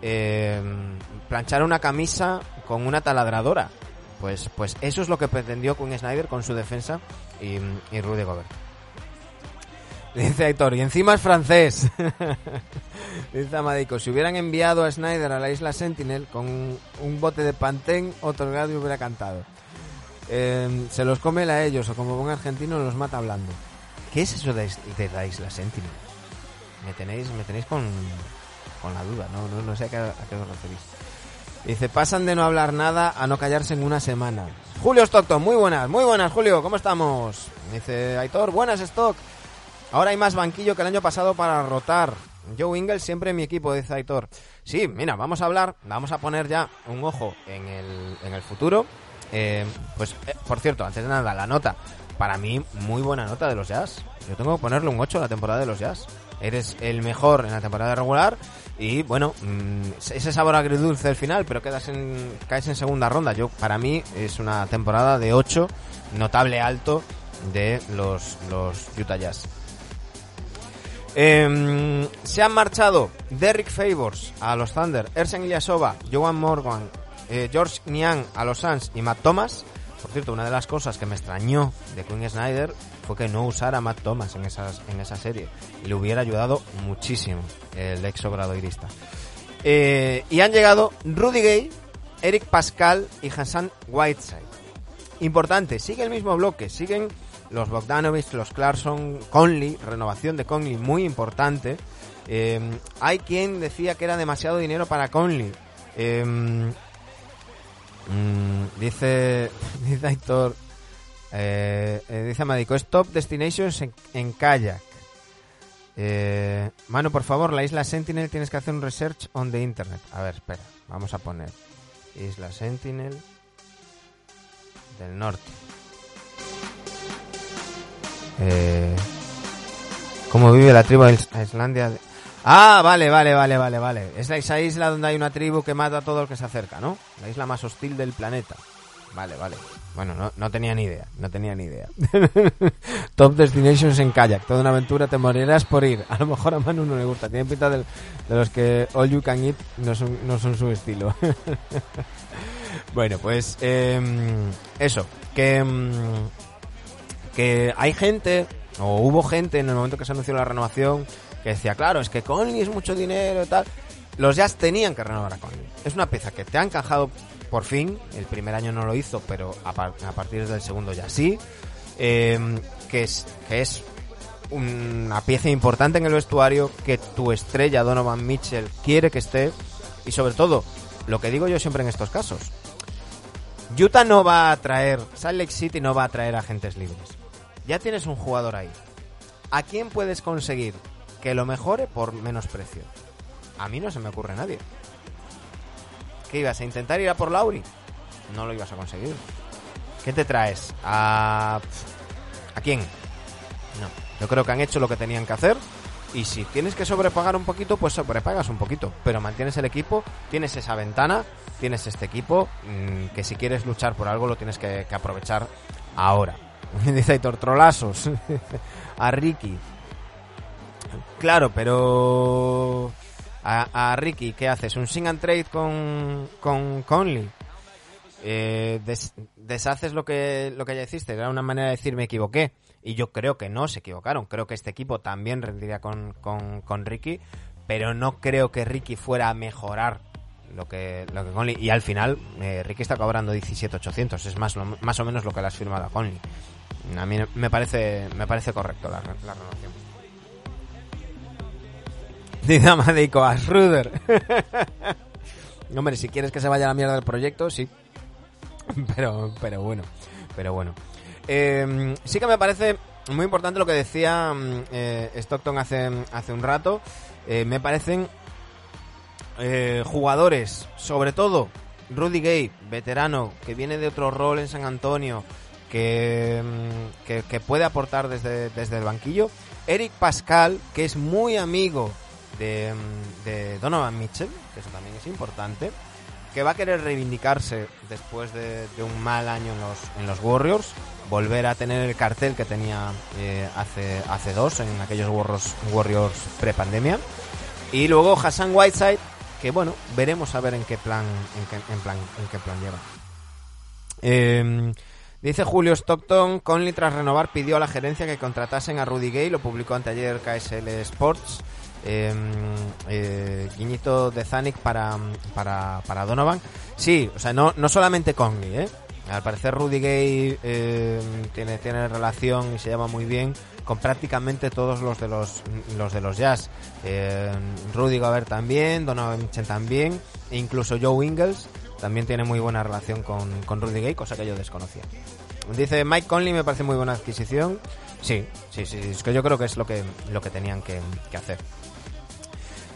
eh, planchar una camisa con una taladradora. Pues, pues eso es lo que pretendió Quinn Snyder con su defensa y, y Rudy Gobert. Dice Aitor, y encima es francés. [LAUGHS] Dice Amadico, si hubieran enviado a Snyder a la isla Sentinel con un bote de Pantene otorgado y hubiera cantado. Eh, se los come a ellos, o como buen argentino los mata hablando. ¿Qué es eso de, de la isla Sentinel? Me tenéis, me tenéis con, ¿no? Sé qué, a qué os referís. Dice, pasan de no hablar nada a no callarse en una semana. Julio Stockton, muy buenas, muy buenas, Julio, ¿cómo estamos? Dice Aitor, buenas Stock. Ahora hay más banquillo que el año pasado para rotar. Joe Ingles siempre en mi equipo, dice Aitor. Sí, mira, vamos a hablar, vamos a poner ya un ojo en el, en el futuro. Eh, pues, eh, por cierto, antes de nada, la nota. Para mí, muy buena nota de los Jazz. Yo tengo que ponerle un 8 a la temporada de los Jazz. Eres el mejor en la temporada regular y, bueno, mm, ese sabor agridulce del final, pero quedas en, caes en segunda ronda. Yo, para mí, es una temporada de 8, notable alto de los, los Utah Jazz. Em, se han marchado Derrick Favors a los Thunder, Ersen Ilyasova, Joan Morgan, eh, George Niang a los Suns y Matt Thomas. Por cierto, una de las cosas que me extrañó de Quinn Snyder fue que no usara a Matt Thomas en, esas, en esa serie. Y le hubiera ayudado muchísimo el ex obradoirista. Eh, y han llegado Rudy Gay, Eric Pascal y Hassan Whiteside. Importante, sigue el mismo bloque, siguen los Bogdanovich, los Clarkson, Conley, renovación de Conley muy importante. Eh, hay quien decía que era demasiado dinero para Conley. Eh, mm, dice, [LAUGHS] dice Aitor, eh, eh, dice Amadico, es top destinations en, en kayak. Eh, Manu, por favor, la isla Sentinel tienes que hacer un research on the internet. A ver, espera, vamos a poner Isla Sentinel del norte. Eh, ¿Cómo vive la tribu de Is- Islandia? Ah, vale, vale, vale, vale, vale. Es esa isla donde hay una tribu que mata a todo el que se acerca, ¿no? La isla más hostil del planeta. Vale, vale. Bueno, no, no tenía ni idea, no tenía ni idea. [LAUGHS] Top Destinations en kayak, toda una aventura, te morirás por ir. A lo mejor a Manu no le gusta, tiene pinta de, los que All You Can Eat no son, no son su estilo. [LAUGHS] bueno, pues em, eso, que, em, que hay gente, o hubo gente en el momento que se anunció la renovación, que decía, claro, es que Conley es mucho dinero y tal. Los Jazz tenían que renovar a Conley. Es una pieza que te ha encajado por fin. El primer año no lo hizo, pero a, par- a partir del segundo ya sí. Eh, que es, que es una pieza importante en el vestuario, que tu estrella Donovan Mitchell quiere que esté. Y sobre todo, lo que digo yo siempre en estos casos. Utah no va a traer, Salt Lake City no va a traer agentes libres. Ya tienes un jugador ahí. ¿A quién puedes conseguir que lo mejore por menos precio. A mí no se me ocurre nadie. ¿Qué ibas a intentar ir a por Lauri? No lo ibas a conseguir. ¿Qué te traes? ¿A, ¿A quién? No. Yo creo que han hecho lo que tenían que hacer. Y si tienes que sobrepagar un poquito, pues sobrepagas un poquito. Pero mantienes el equipo, tienes esa ventana, tienes este equipo, mm, que si quieres luchar por algo lo tienes que, aprovechar ahora. [LAUGHS] Dice Aitor, trolazos. [LAUGHS] a Ricky. Claro, pero... A, a Ricky, ¿qué haces? ¿Un sing and trade con, con Conley? Eh, des- deshaces lo que, lo que ya hiciste. Era una manera de decir me equivoqué. Y yo creo que no se equivocaron. Creo que este equipo también rendiría con, con, con Ricky. Pero no creo que Ricky fuera a mejorar lo que, lo que Conley. Y al final, eh, Ricky está cobrando 17.800. Es más, lo- más o menos lo que le has firmado a Conley. A mí me parece, me parece correcto la, la renovación. Dice Amadico a Schroeder. [LAUGHS] Hombre, si quieres que se vaya a la mierda del proyecto, sí. Pero, pero bueno, pero bueno. Eh, sí que me parece muy importante lo que decía mm, eh, Stockton hace, hace un rato. Eh, me parecen eh, jugadores, sobre todo Rudy Gay, veterano, que viene de otro rol en San Antonio, que, mm, que, que puede aportar desde, desde el banquillo. Eric Pascal, que es muy amigo de, de Donovan Mitchell, que eso también es importante, que va a querer reivindicarse después de, un mal año en los, en los Warriors, volver a tener el cartel que tenía eh, hace, hace dos en aquellos Warriors, pre-pandemia. Y luego Hassan Whiteside, que bueno, veremos a ver en qué plan, en qué, en plan, en qué plan lleva. Eh, dice Julio Stockton, Conley tras renovar pidió a la gerencia que contratasen a Rudy Gay, lo publicó anteayer KSL Sports. Eh, eh, guiñito de Zanik para, para, Donovan. Sí, o sea, no, no solamente Conley, ¿eh? Al parecer Rudy Gay eh, tiene, tiene relación y se llama muy bien con prácticamente todos los de los, los de los Jazz. Eh, Rudy Gobert también, Donovan Mitchell también, e incluso Joe Ingles también tiene muy buena relación con, con Rudy Gay, cosa que yo desconocía. Dice Mike Conley me parece muy buena adquisición. Sí, sí, sí, es que yo creo que es lo que, lo que tenían que hacer.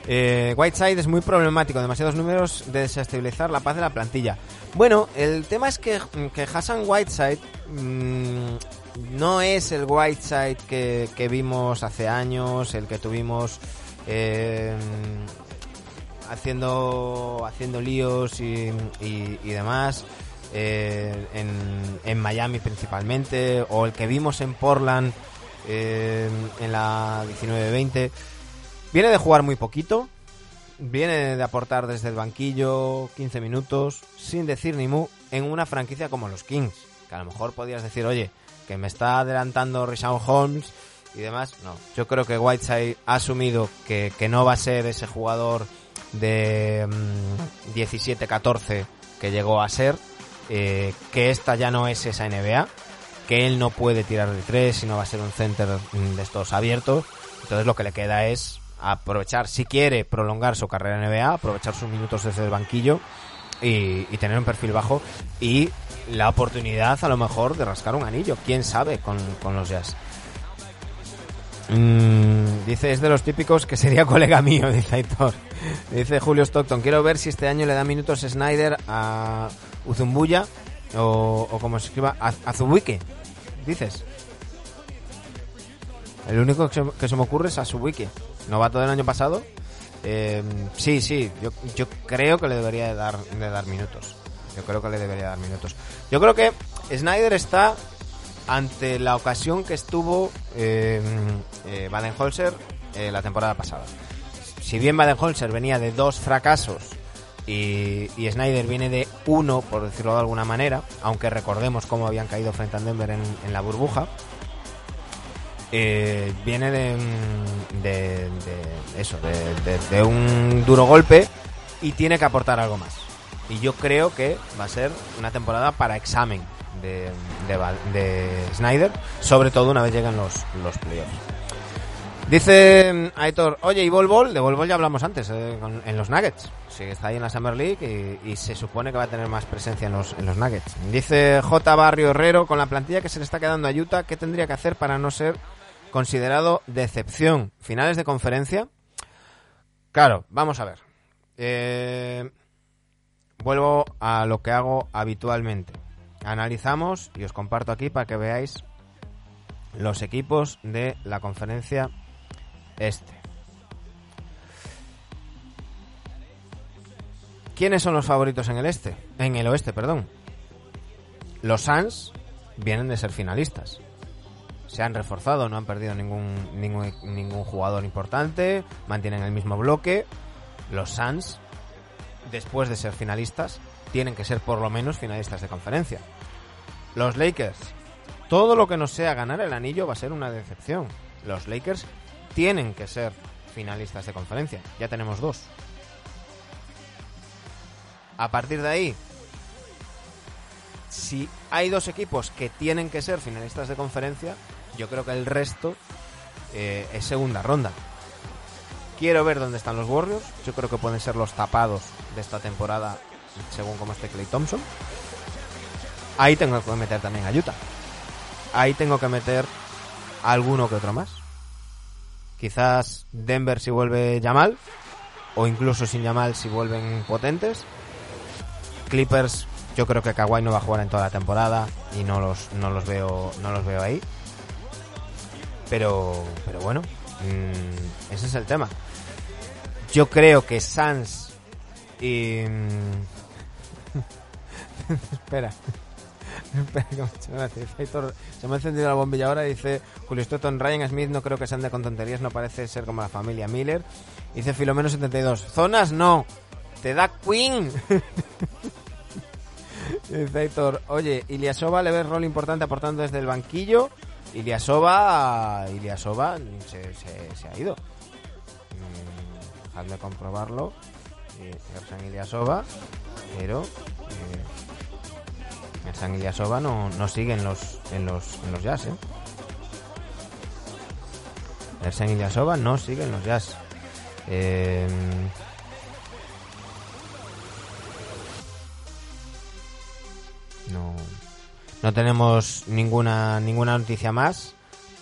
Eh, Whiteside es muy problemático, demasiados números de desestabilizar la paz de la plantilla. Bueno, el tema es que, que Hassan Whiteside mmm, no es el Whiteside que, que, vimos hace años, el que tuvimos eh, haciendo haciendo líos y, y, y demás. Eh, en, en, Miami principalmente, o el que vimos en Portland eh, en la 19-20. Viene de jugar muy poquito, viene de aportar desde el banquillo 15 minutos, sin decir ni mu, en una franquicia como los Kings. Que a lo mejor podías decir, oye, que me está adelantando Rishon Holmes y demás. No, yo creo que Whiteside ha asumido que, que no va a ser ese jugador de mmm, 17-14 que llegó a ser, eh, que esta ya no es esa NBA, que él no puede tirar de tres, sino va a ser un center de estos abiertos. Entonces lo que le queda es aprovechar, si quiere prolongar su carrera en NBA, aprovechar sus minutos desde el banquillo y, tener un perfil bajo y la oportunidad a lo mejor de rascar un anillo, quién sabe, con, con los Jazz. Mm, dice, es de los típicos que sería [LAUGHS] colega mío, dice Aitor. Dice Julio Stockton, quiero ver si este año le da minutos Snyder a Uzumbuya o, como se escriba, a, a. Dices. El único que se, que se me ocurre es a Zubuike. Novato del año pasado. Eh, sí, sí, yo, yo, creo que le debería de dar, de dar minutos. Yo creo que le debería dar minutos. Yo creo que Snyder está ante la ocasión que estuvo eh, eh, Baden-Holzer eh, la temporada pasada. Si bien Baden-Holzer venía de dos fracasos y, y, Snyder viene de uno, por decirlo de alguna manera, aunque recordemos cómo habían caído frente a Denver en, en la burbuja, eh, viene de, de, de eso, de, de, un duro golpe y tiene que aportar algo más. Y yo creo que va a ser una temporada para examen de, de Snyder, sobre todo una vez llegan los, los playoffs. Dice Aitor, oye, y Volvol, de Volvol ya hablamos antes, eh, en los Nuggets. Sí, está ahí en la Summer League y, y, se supone que va a tener más presencia en los, en los Nuggets. Dice J. Barrio Herrero, con la plantilla que se le está quedando a Utah, ¿qué tendría que hacer para no ser considerado decepción. Finales de conferencia. Claro, vamos a ver. Eh, vuelvo a lo que hago habitualmente. Analizamos y os comparto aquí para que veáis los equipos de la conferencia este. ¿Quiénes son los favoritos en el este? En el oeste, perdón. Los Suns vienen de ser finalistas. Se han reforzado, no han perdido ningún, ningún, ningún jugador importante, mantienen el mismo bloque. Los Suns, después de ser finalistas, tienen que ser por lo menos finalistas de conferencia. Los Lakers, todo lo que no sea ganar el anillo va a ser una decepción. Los Lakers tienen que ser finalistas de conferencia. Ya tenemos dos. A partir de ahí, si hay dos equipos que tienen que ser finalistas de conferencia, yo creo que el resto eh, es segunda ronda. Quiero ver dónde están los Warriors. Yo creo que pueden ser los tapados de esta temporada, según como esté Clay Thompson. Ahí tengo que meter también a Utah. Ahí tengo que meter alguno que otro más. Quizás Denver si vuelve Yamal. O incluso sin Yamal si vuelven potentes. Clippers, yo creo que Kawhi no va a jugar en toda la temporada y no los, no los veo, no los veo ahí. Pero, pero bueno, mmm, ese es el tema. Yo creo que Sans y [LAUGHS] espera. Espera. Héctor, se me ha encendido la bombilla ahora. Dice Julio Stoughton, Ryan Smith, no creo que se ande con tonterías, no parece ser como la familia Miller. Dice Filomeno 72, zonas no, te da Queen. [LAUGHS] Dice oye, Iliasova le ves rol importante aportando desde el banquillo. Iliasova, Iliasova se, se, se ha ido. Mm, dejadme comprobarlo. Eh, Ersan Iliasova, pero eh, Ersan Iliasova no, no sigue en los, en los, en los jazz, ¿eh? Ersan Iliasova no sigue en los jazz. Eh, no, no tenemos ninguna ninguna noticia más,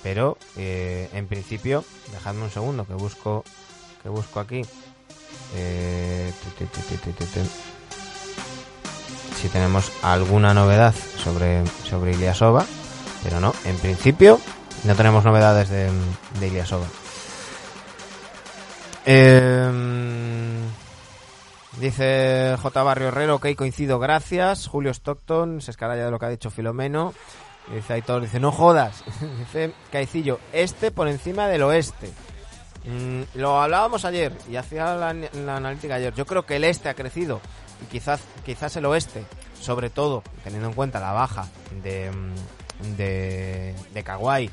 pero eh, en principio, dejadme un segundo que busco que busco aquí. Eh, si tenemos alguna novedad sobre sobre Iliasova, pero no, en principio no tenemos novedades de, de Iliasova. Eh, Dice J. Barrio Herrero, ok, coincido, gracias. Julio Stockton, se escaralla de lo que ha dicho Filomeno. Dice Aitor, dice, no jodas. [LAUGHS] dice Caicillo, este por encima del oeste. Mm, lo hablábamos ayer y hacía la, analítica ayer. Yo creo que el este ha crecido y quizás, quizás el oeste, sobre todo teniendo en cuenta la baja de, de, de Kawhi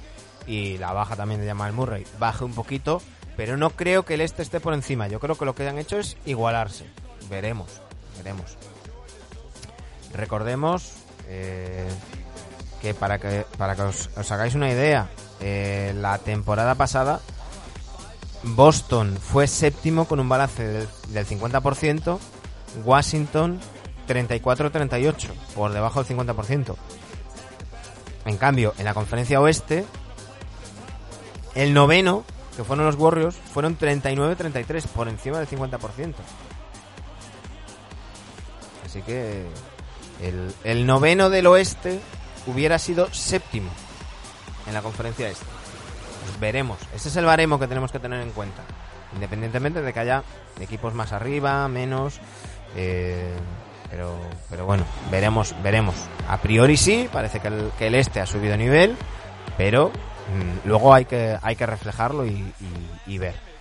y la baja también de Jamal Murray, baje un poquito, pero no creo que el este esté por encima. Yo creo que lo que han hecho es igualarse veremos, veremos. Recordemos eh, que para que para que os, hagáis una idea, eh, la temporada pasada Boston fue séptimo con un balance del, del 50%, Washington 34-38, por debajo del 50%. En cambio, en la conferencia oeste, el noveno, que fueron los Warriors, fueron 39-33, por encima del 50%. Así que el, noveno del oeste hubiera sido séptimo en la conferencia este. Pues veremos. Ese es el baremo que tenemos que tener en cuenta. Independientemente de que haya equipos más arriba, menos. Eh, pero, pero bueno, veremos, veremos. A priori sí, parece que el, que el este ha subido nivel, pero mmm, luego hay que, hay que reflejarlo y ver.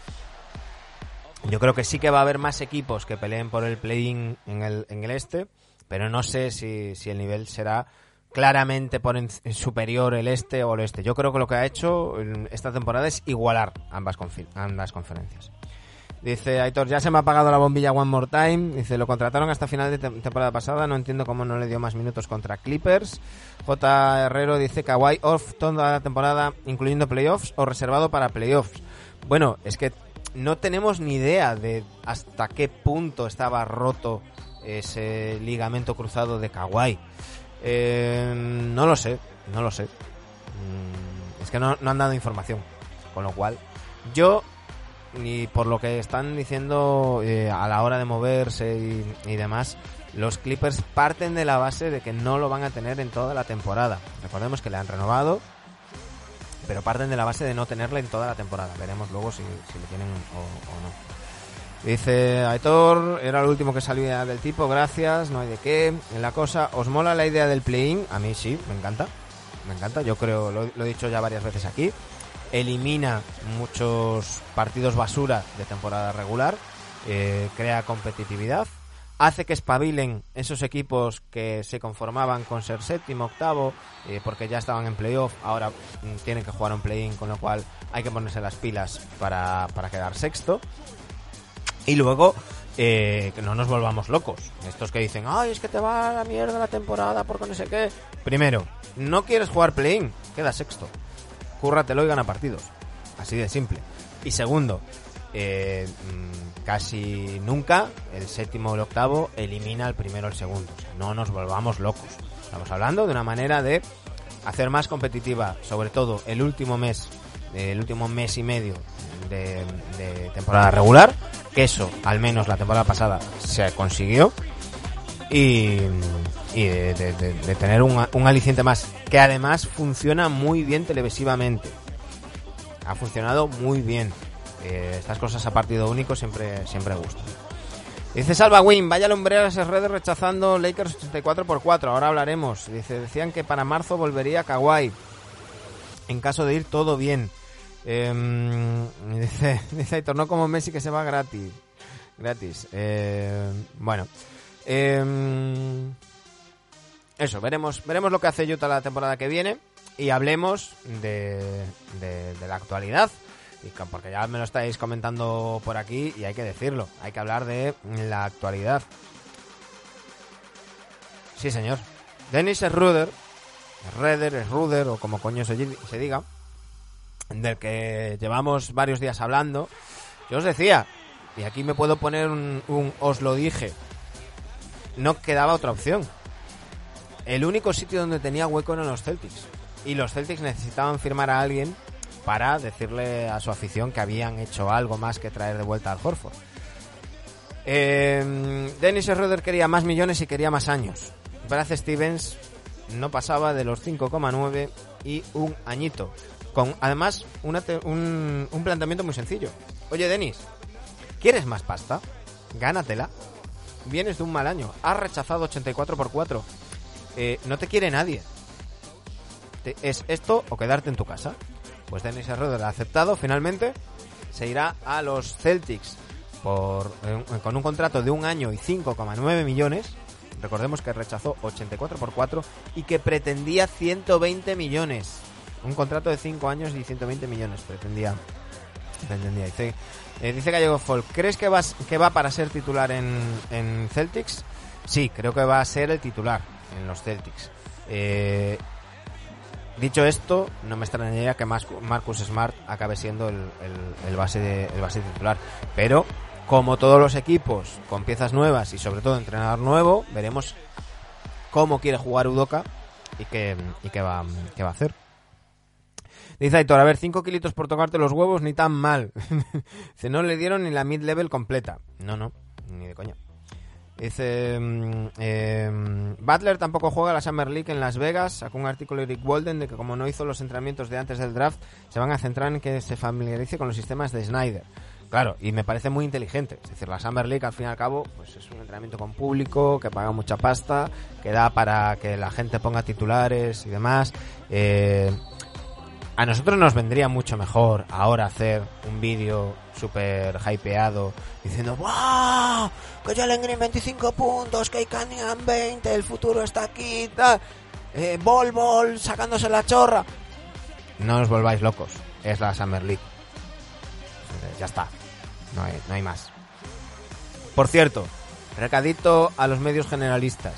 Yo creo que sí que va a haber más equipos que peleen por el play-in en el, en el este, pero no sé si, si el nivel será claramente por en, superior el este o el oeste. Yo creo que lo que ha hecho esta temporada es igualar ambas, ambas conferencias. Dice Aitor, ya se me ha apagado la bombilla One More Time. Dice, lo contrataron hasta final de te temporada pasada. No entiendo cómo no le dio más minutos contra Clippers. J. Herrero dice, Kawhi off toda la temporada, incluyendo playoffs o reservado para playoffs. Bueno, es que no tenemos ni idea de hasta qué punto estaba roto ese ligamento cruzado de Kawhi. Eh, no lo sé, no lo sé. Es que no, no han dado información. Con lo cual, yo, ni por lo que están diciendo eh, a la hora de moverse y, y demás, los Clippers parten de la base de que no lo van a tener en toda la temporada. Recordemos que le han renovado, pero parten de la base de no tenerle en toda la temporada. Veremos luego si, si le tienen o, o no. Dice Aitor, era lo último que salía del tipo, gracias, no hay de qué. En la cosa, ¿os mola la idea del play-in? A mí sí, me encanta. Me encanta, yo creo, lo, lo he dicho ya varias veces aquí. Elimina muchos partidos basura de temporada regular, eh, crea competitividad, hace que espabilen esos equipos que se conformaban con ser séptimo, octavo, eh, porque ya estaban en playoff, ahora mm, tienen que jugar un play-in, con lo cual hay que ponerse las pilas para, para quedar sexto. Y luego, eh, que no nos volvamos locos. Estos que dicen, ay, es que te va a la mierda la temporada porque no sé qué. Primero, no quieres jugar play-in, queda sexto. Cúrratelo y gana partidos. Así de simple. Y segundo, eh, mm, casi nunca el séptimo o el octavo elimina al primero o el segundo. No nos volvamos locos. Estamos hablando de una manera de hacer más competitiva, sobre todo el último mes, el último mes y medio de, de temporada regular, que eso, al menos la temporada pasada, se consiguió. Y, y de- de tener un, un aliciente más, que además funciona muy bien televisivamente. Ha funcionado muy bien. Eh, estas cosas a partido único siempre, siempre gustan. Dice Salva Win, vaya lumbreras redes rechazando Lakers 84 por 4. Ahora hablaremos. Dice, decían que para marzo volvería Kawhi. En caso de ir todo bien. Em, dice, [LAUGHS] dice Aitor, no como Messi que se va gratis. Gratis. Eh, bueno. Em, eso, veremos, veremos lo que hace Utah la temporada que viene. Y hablemos de, de la actualidad. Y porque ya me lo estáis comentando por aquí y hay que decirlo. Hay que hablar de la actualidad. Sí, señor. Dennis Ruder, Reder, Ruder o como coño se, se diga, del que llevamos varios días hablando. Yo os decía, y aquí me puedo poner un, un os lo dije, no quedaba otra opción. El único sitio donde tenía hueco eran los Celtics. Y los Celtics necesitaban firmar a alguien para decirle a su afición que habían hecho algo más que traer de vuelta al Horford. Eh, Dennis Schroeder quería más millones y quería más años. Brad Stevens no pasaba de los 5,9 y un añito. Con además una te- un, un planteamiento muy sencillo. Oye, Dennis, ¿quieres más pasta? Gánatela. Vienes de un mal año. Has rechazado 84 por 4. Eh, no te quiere nadie. Te- ¿Es esto o quedarte en tu casa? Pues Dennis Schroeder ha aceptado finalmente. Se irá a los Celtics por, eh, con un contrato de un año y 5,9 millones. Recordemos que rechazó 84 por 4 y que pretendía 120 millones. Un contrato de 5 años y 120 millones pretendía. pretendía. Dice, eh, Gallego Folk, ¿crees que, vas, que va para ser titular en, en Celtics? Sí, creo que va a ser el titular en los Celtics. Eh, Dicho esto, no me extrañaría que Marcus Smart acabe siendo el, base de- el base titular. Pero, como todos los equipos, con piezas nuevas y sobre todo entrenador nuevo, veremos cómo quiere jugar Udoka y qué, va, a hacer. Dice Aitor, a ver, 5 kilitos por tocarte los huevos, ni tan mal. [LAUGHS] Dice, no le dieron ni la mid-level completa. No, no, ni de coña. Dice, mm, eh, Butler tampoco juega la Summer League en Las Vegas. Sacó un artículo Eric Walden de que como no hizo los entrenamientos de antes del draft, se van a centrar en que se familiarice con los sistemas de Snyder. Claro, y me parece muy inteligente. Es decir, la Summer League al fin y al cabo pues es un entrenamiento con público, que paga mucha pasta, que da para que la gente ponga titulares y demás. Eh, a nosotros nos vendría mucho mejor ahora hacer un vídeo súper hypeado diciendo ¡Wow! Que Jalen Green 25 puntos, que Cunningham 20, el futuro está aquí, tal. Eh, sacándose la chorra. No os volváis locos, es la Summer League. Eh, Ya está, no hay, no hay más. Por cierto, recadito a los medios generalistas.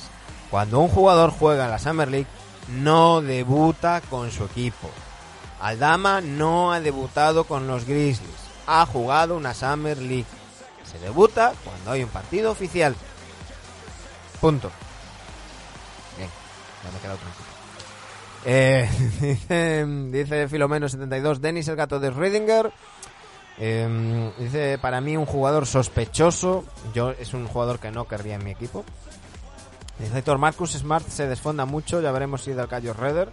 Cuando un jugador juega en la Summer League, no debuta con su equipo. Aldama no ha debutado con los Grizzlies. Ha jugado una Summer League. Se debuta cuando hay un partido oficial. Punto. Bien, ya me he quedado tranquilo. Eh, [LAUGHS] dice, dice Filomeno72, Dennis el gato de Ridinger. Eh, dice, para mí un jugador sospechoso. Yo es un jugador que no querría en mi equipo. Dice Aitor, Marcus Smart se desfonda mucho, ya veremos si del Cayo Redder.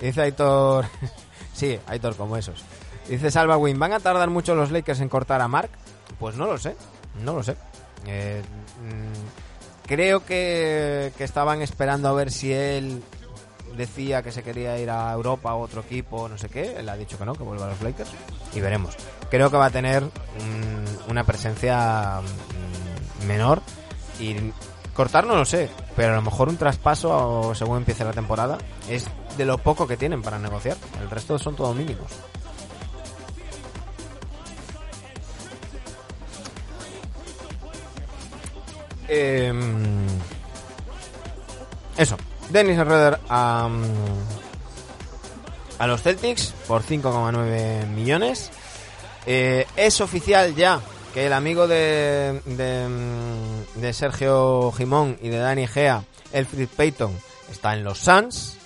Dice Aitor, [LAUGHS] sí, Aitor como esos. Dice Salva Win, ¿van a tardar mucho los Lakers en cortar a Mark? Pues no lo sé, no lo sé. Eh, mm, creo que, estaban esperando a ver si él decía que se quería ir a Europa o otro equipo, no sé qué. Él ha dicho que no, que vuelva a los Lakers. Y veremos. Creo que va a tener una presencia mm, menor. Y cortar no lo sé, pero a lo mejor un traspaso según empiece la temporada es de lo poco que tienen para negociar. El resto son todo mínimos. Em, eso. Dennis Schroeder a, a los Celtics por 5,9 millones. Eh, es oficial ya que el amigo de, de, Sergio Jimón y de Dani Gea, Elfrid Payton, está en los Suns.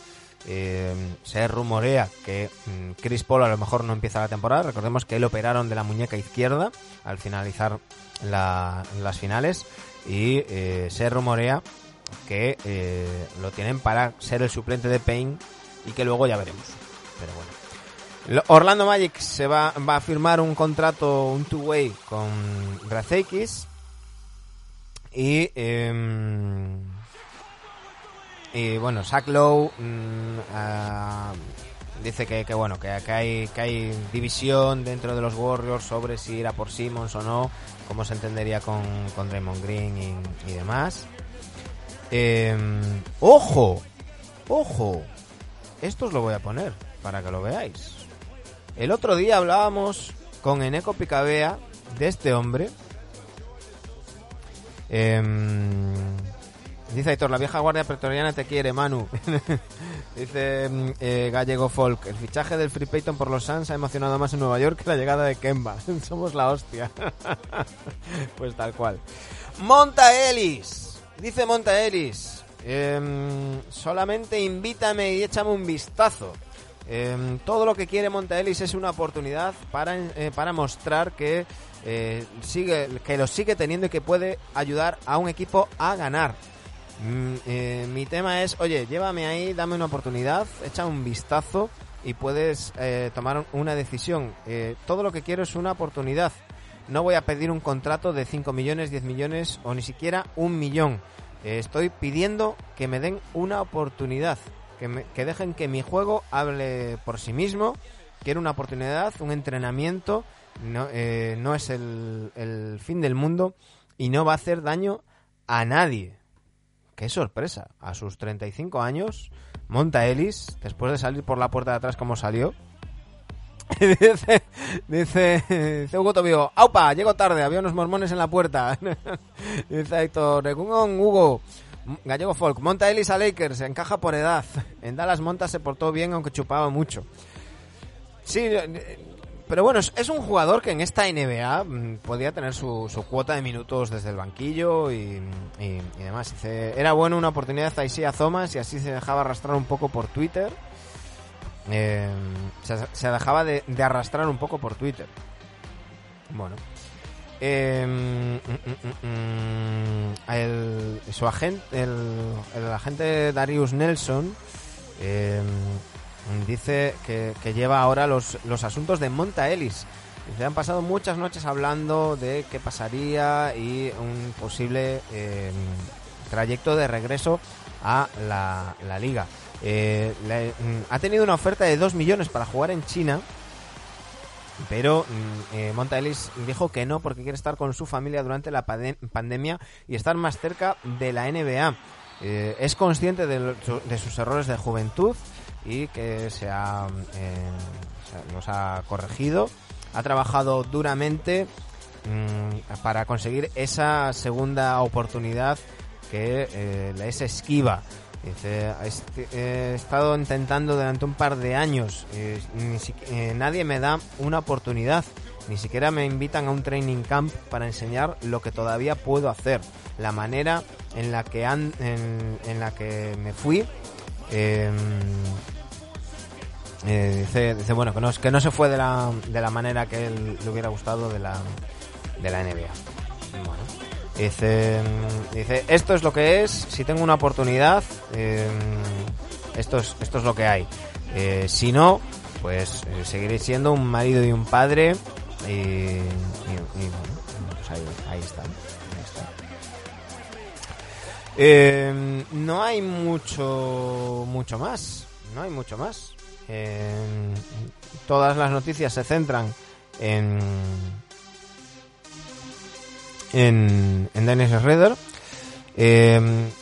Eh, se rumorea que mm, Chris Paul a lo mejor no empieza la temporada. Recordemos que él operaron de la muñeca izquierda al finalizar la- las finales. Y eh, se rumorea que eh, lo tienen para ser el suplente de Payne y que luego ya veremos. Pero bueno. Orlando Magic se va, va a firmar un contrato, un two-way con Brazekis. Y, em, y bueno, Zach Lowe mm, ah, dice que, que bueno, que, que hay, que hay división dentro de los Warriors sobre si ir a por Simmons o no, cómo se entendería con, con Draymond Green y, demás. Em, ¡Ojo! ¡Ojo! Esto os lo voy a poner para que lo veáis. El otro día hablábamos con Eneco Picabea de este hombre. Em, dice Aitor, la vieja guardia pretoriana te quiere, Manu. [LAUGHS] dice em, eh, Gallego Folk, el fichaje del Free Payton por los Suns ha emocionado más en Nueva York que la llegada de Kemba. [LAUGHS] Somos la hostia. [LAUGHS] pues tal cual. Monta Ellis. Dice Monta Ellis. em, solamente invítame y échame un vistazo. Em, todo lo que quiere Monta Ellis es una oportunidad para, eh, para mostrar que, eh, sigue, que lo sigue teniendo y que puede ayudar a un equipo a ganar. Mm, eh, mi tema es, oye, llévame ahí, dame una oportunidad, echa un vistazo y puedes eh, tomar una decisión. Eh, todo lo que quiero es una oportunidad. No voy a pedir un contrato de 5 millones, 10 millones o ni siquiera un millón. Eh, estoy pidiendo que me den una oportunidad. Que, me- que dejen que mi juego hable por sí mismo. Quiero una oportunidad, un entrenamiento. No, eh, no es el, el fin del mundo y no va a hacer daño a nadie. Qué sorpresa. A sus 35 años, Monta Ellis, después de salir por la puerta de atrás como salió, [LAUGHS] dice, dice, Hugo Tobio, ¡aupa! Llego tarde, había unos mormones en la puerta. [LAUGHS] dice Egunon, Hugo, Gallego Folk, Monta Ellis a Lakers, encaja por edad. En Dallas Monta se portó bien aunque chupaba mucho. Sí, pero bueno, es, un jugador que en esta NBA mm, podía tener su, cuota de minutos desde el banquillo y, y- demás. Era bueno una oportunidad a Isaiah Thomas y así se dejaba arrastrar un poco por Twitter. Eh, se, dejaba de, arrastrar un poco por Twitter. Bueno. Eh, mm, mm, el, su agente, el, agente Darius Nelson eh, dice que, lleva ahora los, los asuntos de Monta Ellis. Dice, han pasado muchas noches hablando de qué pasaría y un posible eh, trayecto de regreso a la, liga. Eh, mm, ha tenido una oferta de 2 millones para jugar en China, pero mm, eh, Monta Ellis dijo que no porque quiere estar con su familia durante la pandemia y estar más cerca de la NBA. Eh, es consciente de sus errores de juventud y que se ha, eh, se- los ha corregido. Ha trabajado duramente mm, para conseguir esa segunda oportunidad que eh, es esquiva. Dice, "Este- he estado intentando durante un par de años, eh, ni si- eh, nadie me da una oportunidad, ni siquiera me invitan a un training camp para enseñar lo que todavía puedo hacer, la manera en la que, han, en, en la que me fui, eh, Eh, dice, dice, bueno, que no, que no se fue de la, de la manera que él le hubiera gustado de la, de la NBA. Bueno, dice, dice, esto es lo que es, si tengo una oportunidad, eh, esto, es, esto es lo que hay. Eh, si no, pues eh, seguiré siendo un marido y un padre y, bueno, pues ahí, está. ahí está. No hay mucho mucho más no hay mucho más Todas las noticias se centran en en, en Dennis Schroeder. Eh,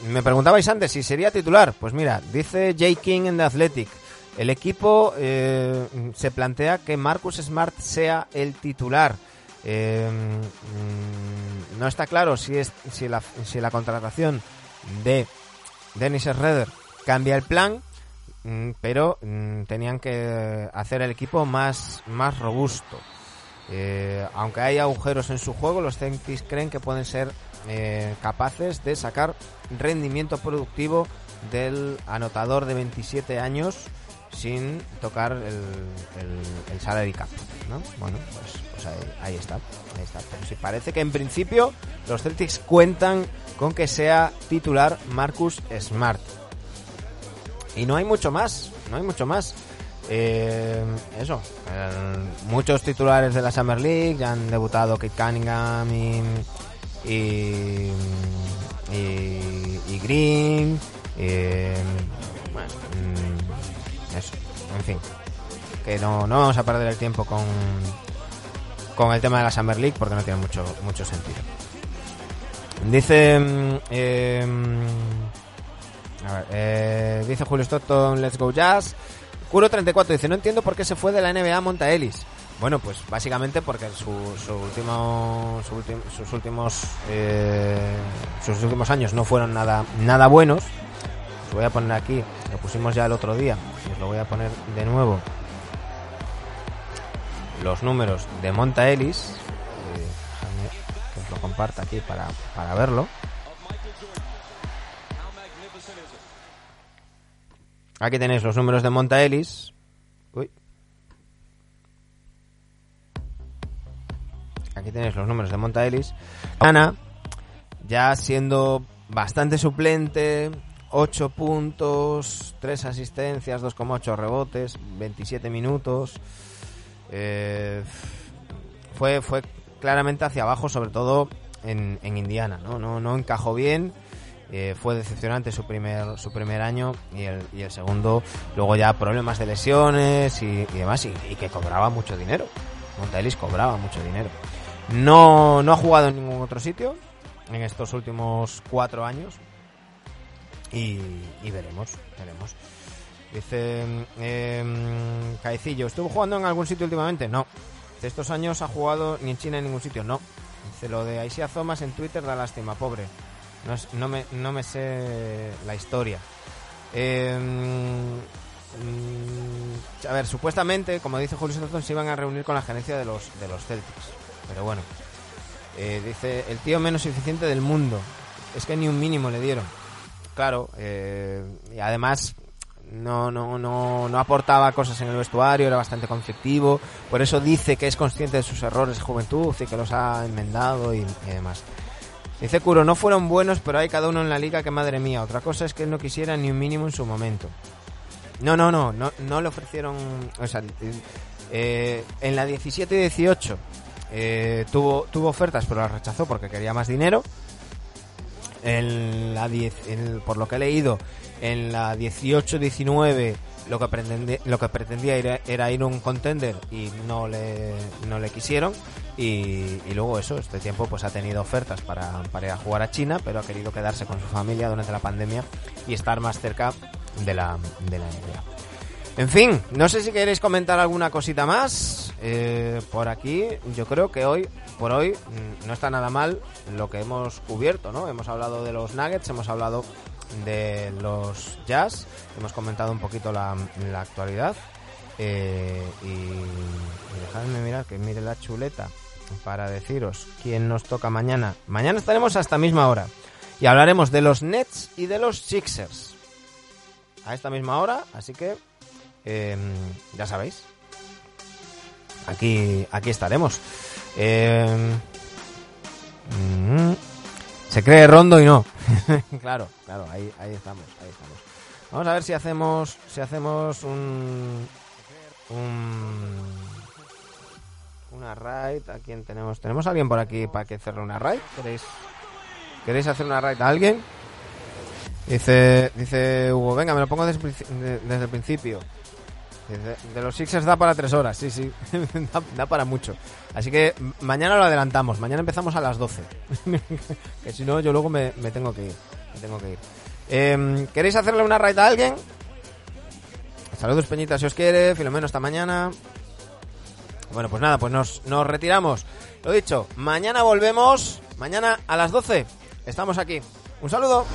me preguntabais antes si sería titular. Pues mira dice Jay King en The Athletic el equipo eh, se plantea que Marcus Smart sea el titular. Eh, mm, no está claro si es si la, si la contratación de Dennis Schroeder cambia el plan, pero mm, tenían que hacer el equipo más, más robusto. Eh, aunque hay agujeros en su juego, los Celtics creen que pueden ser eh, capaces de sacar rendimiento productivo del anotador de 27 años sin tocar el, el, el salary cap, ¿no? Bueno, pues, pues ahí, ahí está, ahí está. Pero sí parece que en principio los Celtics cuentan con que sea titular Marcus Smart. Y no hay mucho más, no hay mucho más. Eh, eso, muchos titulares de la Summer League han debutado Kate Cunningham y, y, y- y Green. bueno, mm, eso, en fin. Que no, no vamos a perder el tiempo con, con el tema de la Summer League porque no tiene mucho, mucho sentido. Dice. mm, eh, a ver, eh, dice Julio Stockton, let's go jazz. Curo34 dice, no entiendo por qué se fue de la NBA Monta Ellis. Bueno, pues básicamente porque su, su último, su sus últimos eh, sus últimos años no fueron nada nada buenos. Os voy a poner aquí, lo pusimos ya el otro día, y os lo voy a poner de nuevo. Los números de Monta Ellis. Eh, que os lo comparta aquí para, para verlo. Aquí tenéis los números de Monta Ellis. Uy. Aquí tenéis los números de Monta Ellis. Ana, ya siendo bastante suplente, 8 puntos, 3 asistencias, 2,8 rebotes, 27 minutos. Eh, fue, fue claramente hacia abajo, sobre todo en, en Indiana, ¿no? No, no encajó bien. Eh, fue decepcionante su primer su primer año y el, y el segundo luego ya problemas de lesiones y, demás y, que cobraba mucho dinero. Montaelis cobraba mucho dinero. No no ha jugado en ningún otro sitio en estos últimos cuatro años y, veremos veremos. Dice eh, Caecillo estuvo jugando en algún sitio últimamente no. De estos años ha jugado ni en China ni en ningún sitio no. Dice lo de Aisia Thomas en Twitter da lástima pobre no, no, me, no me sé la historia. Eh, a ver, supuestamente, como dice Julio Stockton, se iban a reunir con la gerencia de los, de los Celtics. Pero bueno, eh, dice, el tío menos eficiente del mundo. Es que ni un mínimo le dieron. Claro, eh, y además no, no, no, no aportaba cosas en el vestuario, era bastante conflictivo. Por eso dice que es consciente de sus errores de juventud y que los ha enmendado y, y demás. Dice Kuro, no fueron buenos, pero hay cada uno en la liga que madre mía. Otra cosa es que él no quisiera ni un mínimo en su momento. No, no, no, no, no le ofrecieron. O sea, eh, en la 17 y 18 eh, tuvo, tuvo ofertas, pero las rechazó porque quería más dinero. En la 10, en- por lo que he leído, en la 18-19 lo que pretendía, lo que pretendía era, era ir a un contender y no le, no le quisieron. Y, y luego eso, este tiempo pues ha tenido ofertas para, para ir a jugar a China, pero ha querido quedarse con su familia durante la pandemia y estar más cerca de la, de la NBA. En fin, no sé si queréis comentar alguna cosita más eh, por aquí. Yo creo que hoy, por hoy, mm, no está nada mal lo que hemos cubierto, ¿no? Hemos hablado de los Nuggets, hemos hablado de los Jazz, hemos comentado un poquito la, la actualidad. eh, y, dejadme mirar, que mire la chuleta para deciros quién nos toca mañana. Mañana estaremos hasta misma hora y hablaremos de los Nets y de los Sixers a esta misma hora, así que eh, ya sabéis. Aquí, aquí estaremos. Eh, mm, se cree rondo y no. [LAUGHS] claro, claro, ahí, ahí estamos, ahí estamos. Vamos a ver si hacemos, si hacemos un, un una raid. ¿A quién tenemos? ¿Tenemos a alguien por aquí para que cerre una raid? ¿Queréis, ¿Queréis hacer una raid a alguien? Dice, dice Hugo, venga, me lo pongo desde, desde el principio. De los Sixers da para tres horas, sí, sí, [LAUGHS] da, para mucho. Así que mañana lo adelantamos, mañana empezamos a las 12. [LAUGHS] que si no, yo luego me, tengo que ir. Me tengo que ir. Em, ¿Queréis hacerle una raid a alguien? Saludos Peñita si os quiere, Filomeno esta mañana. Bueno, pues nada, pues nos, nos retiramos. Lo dicho, mañana volvemos. Mañana a las 12 estamos aquí. Un saludo.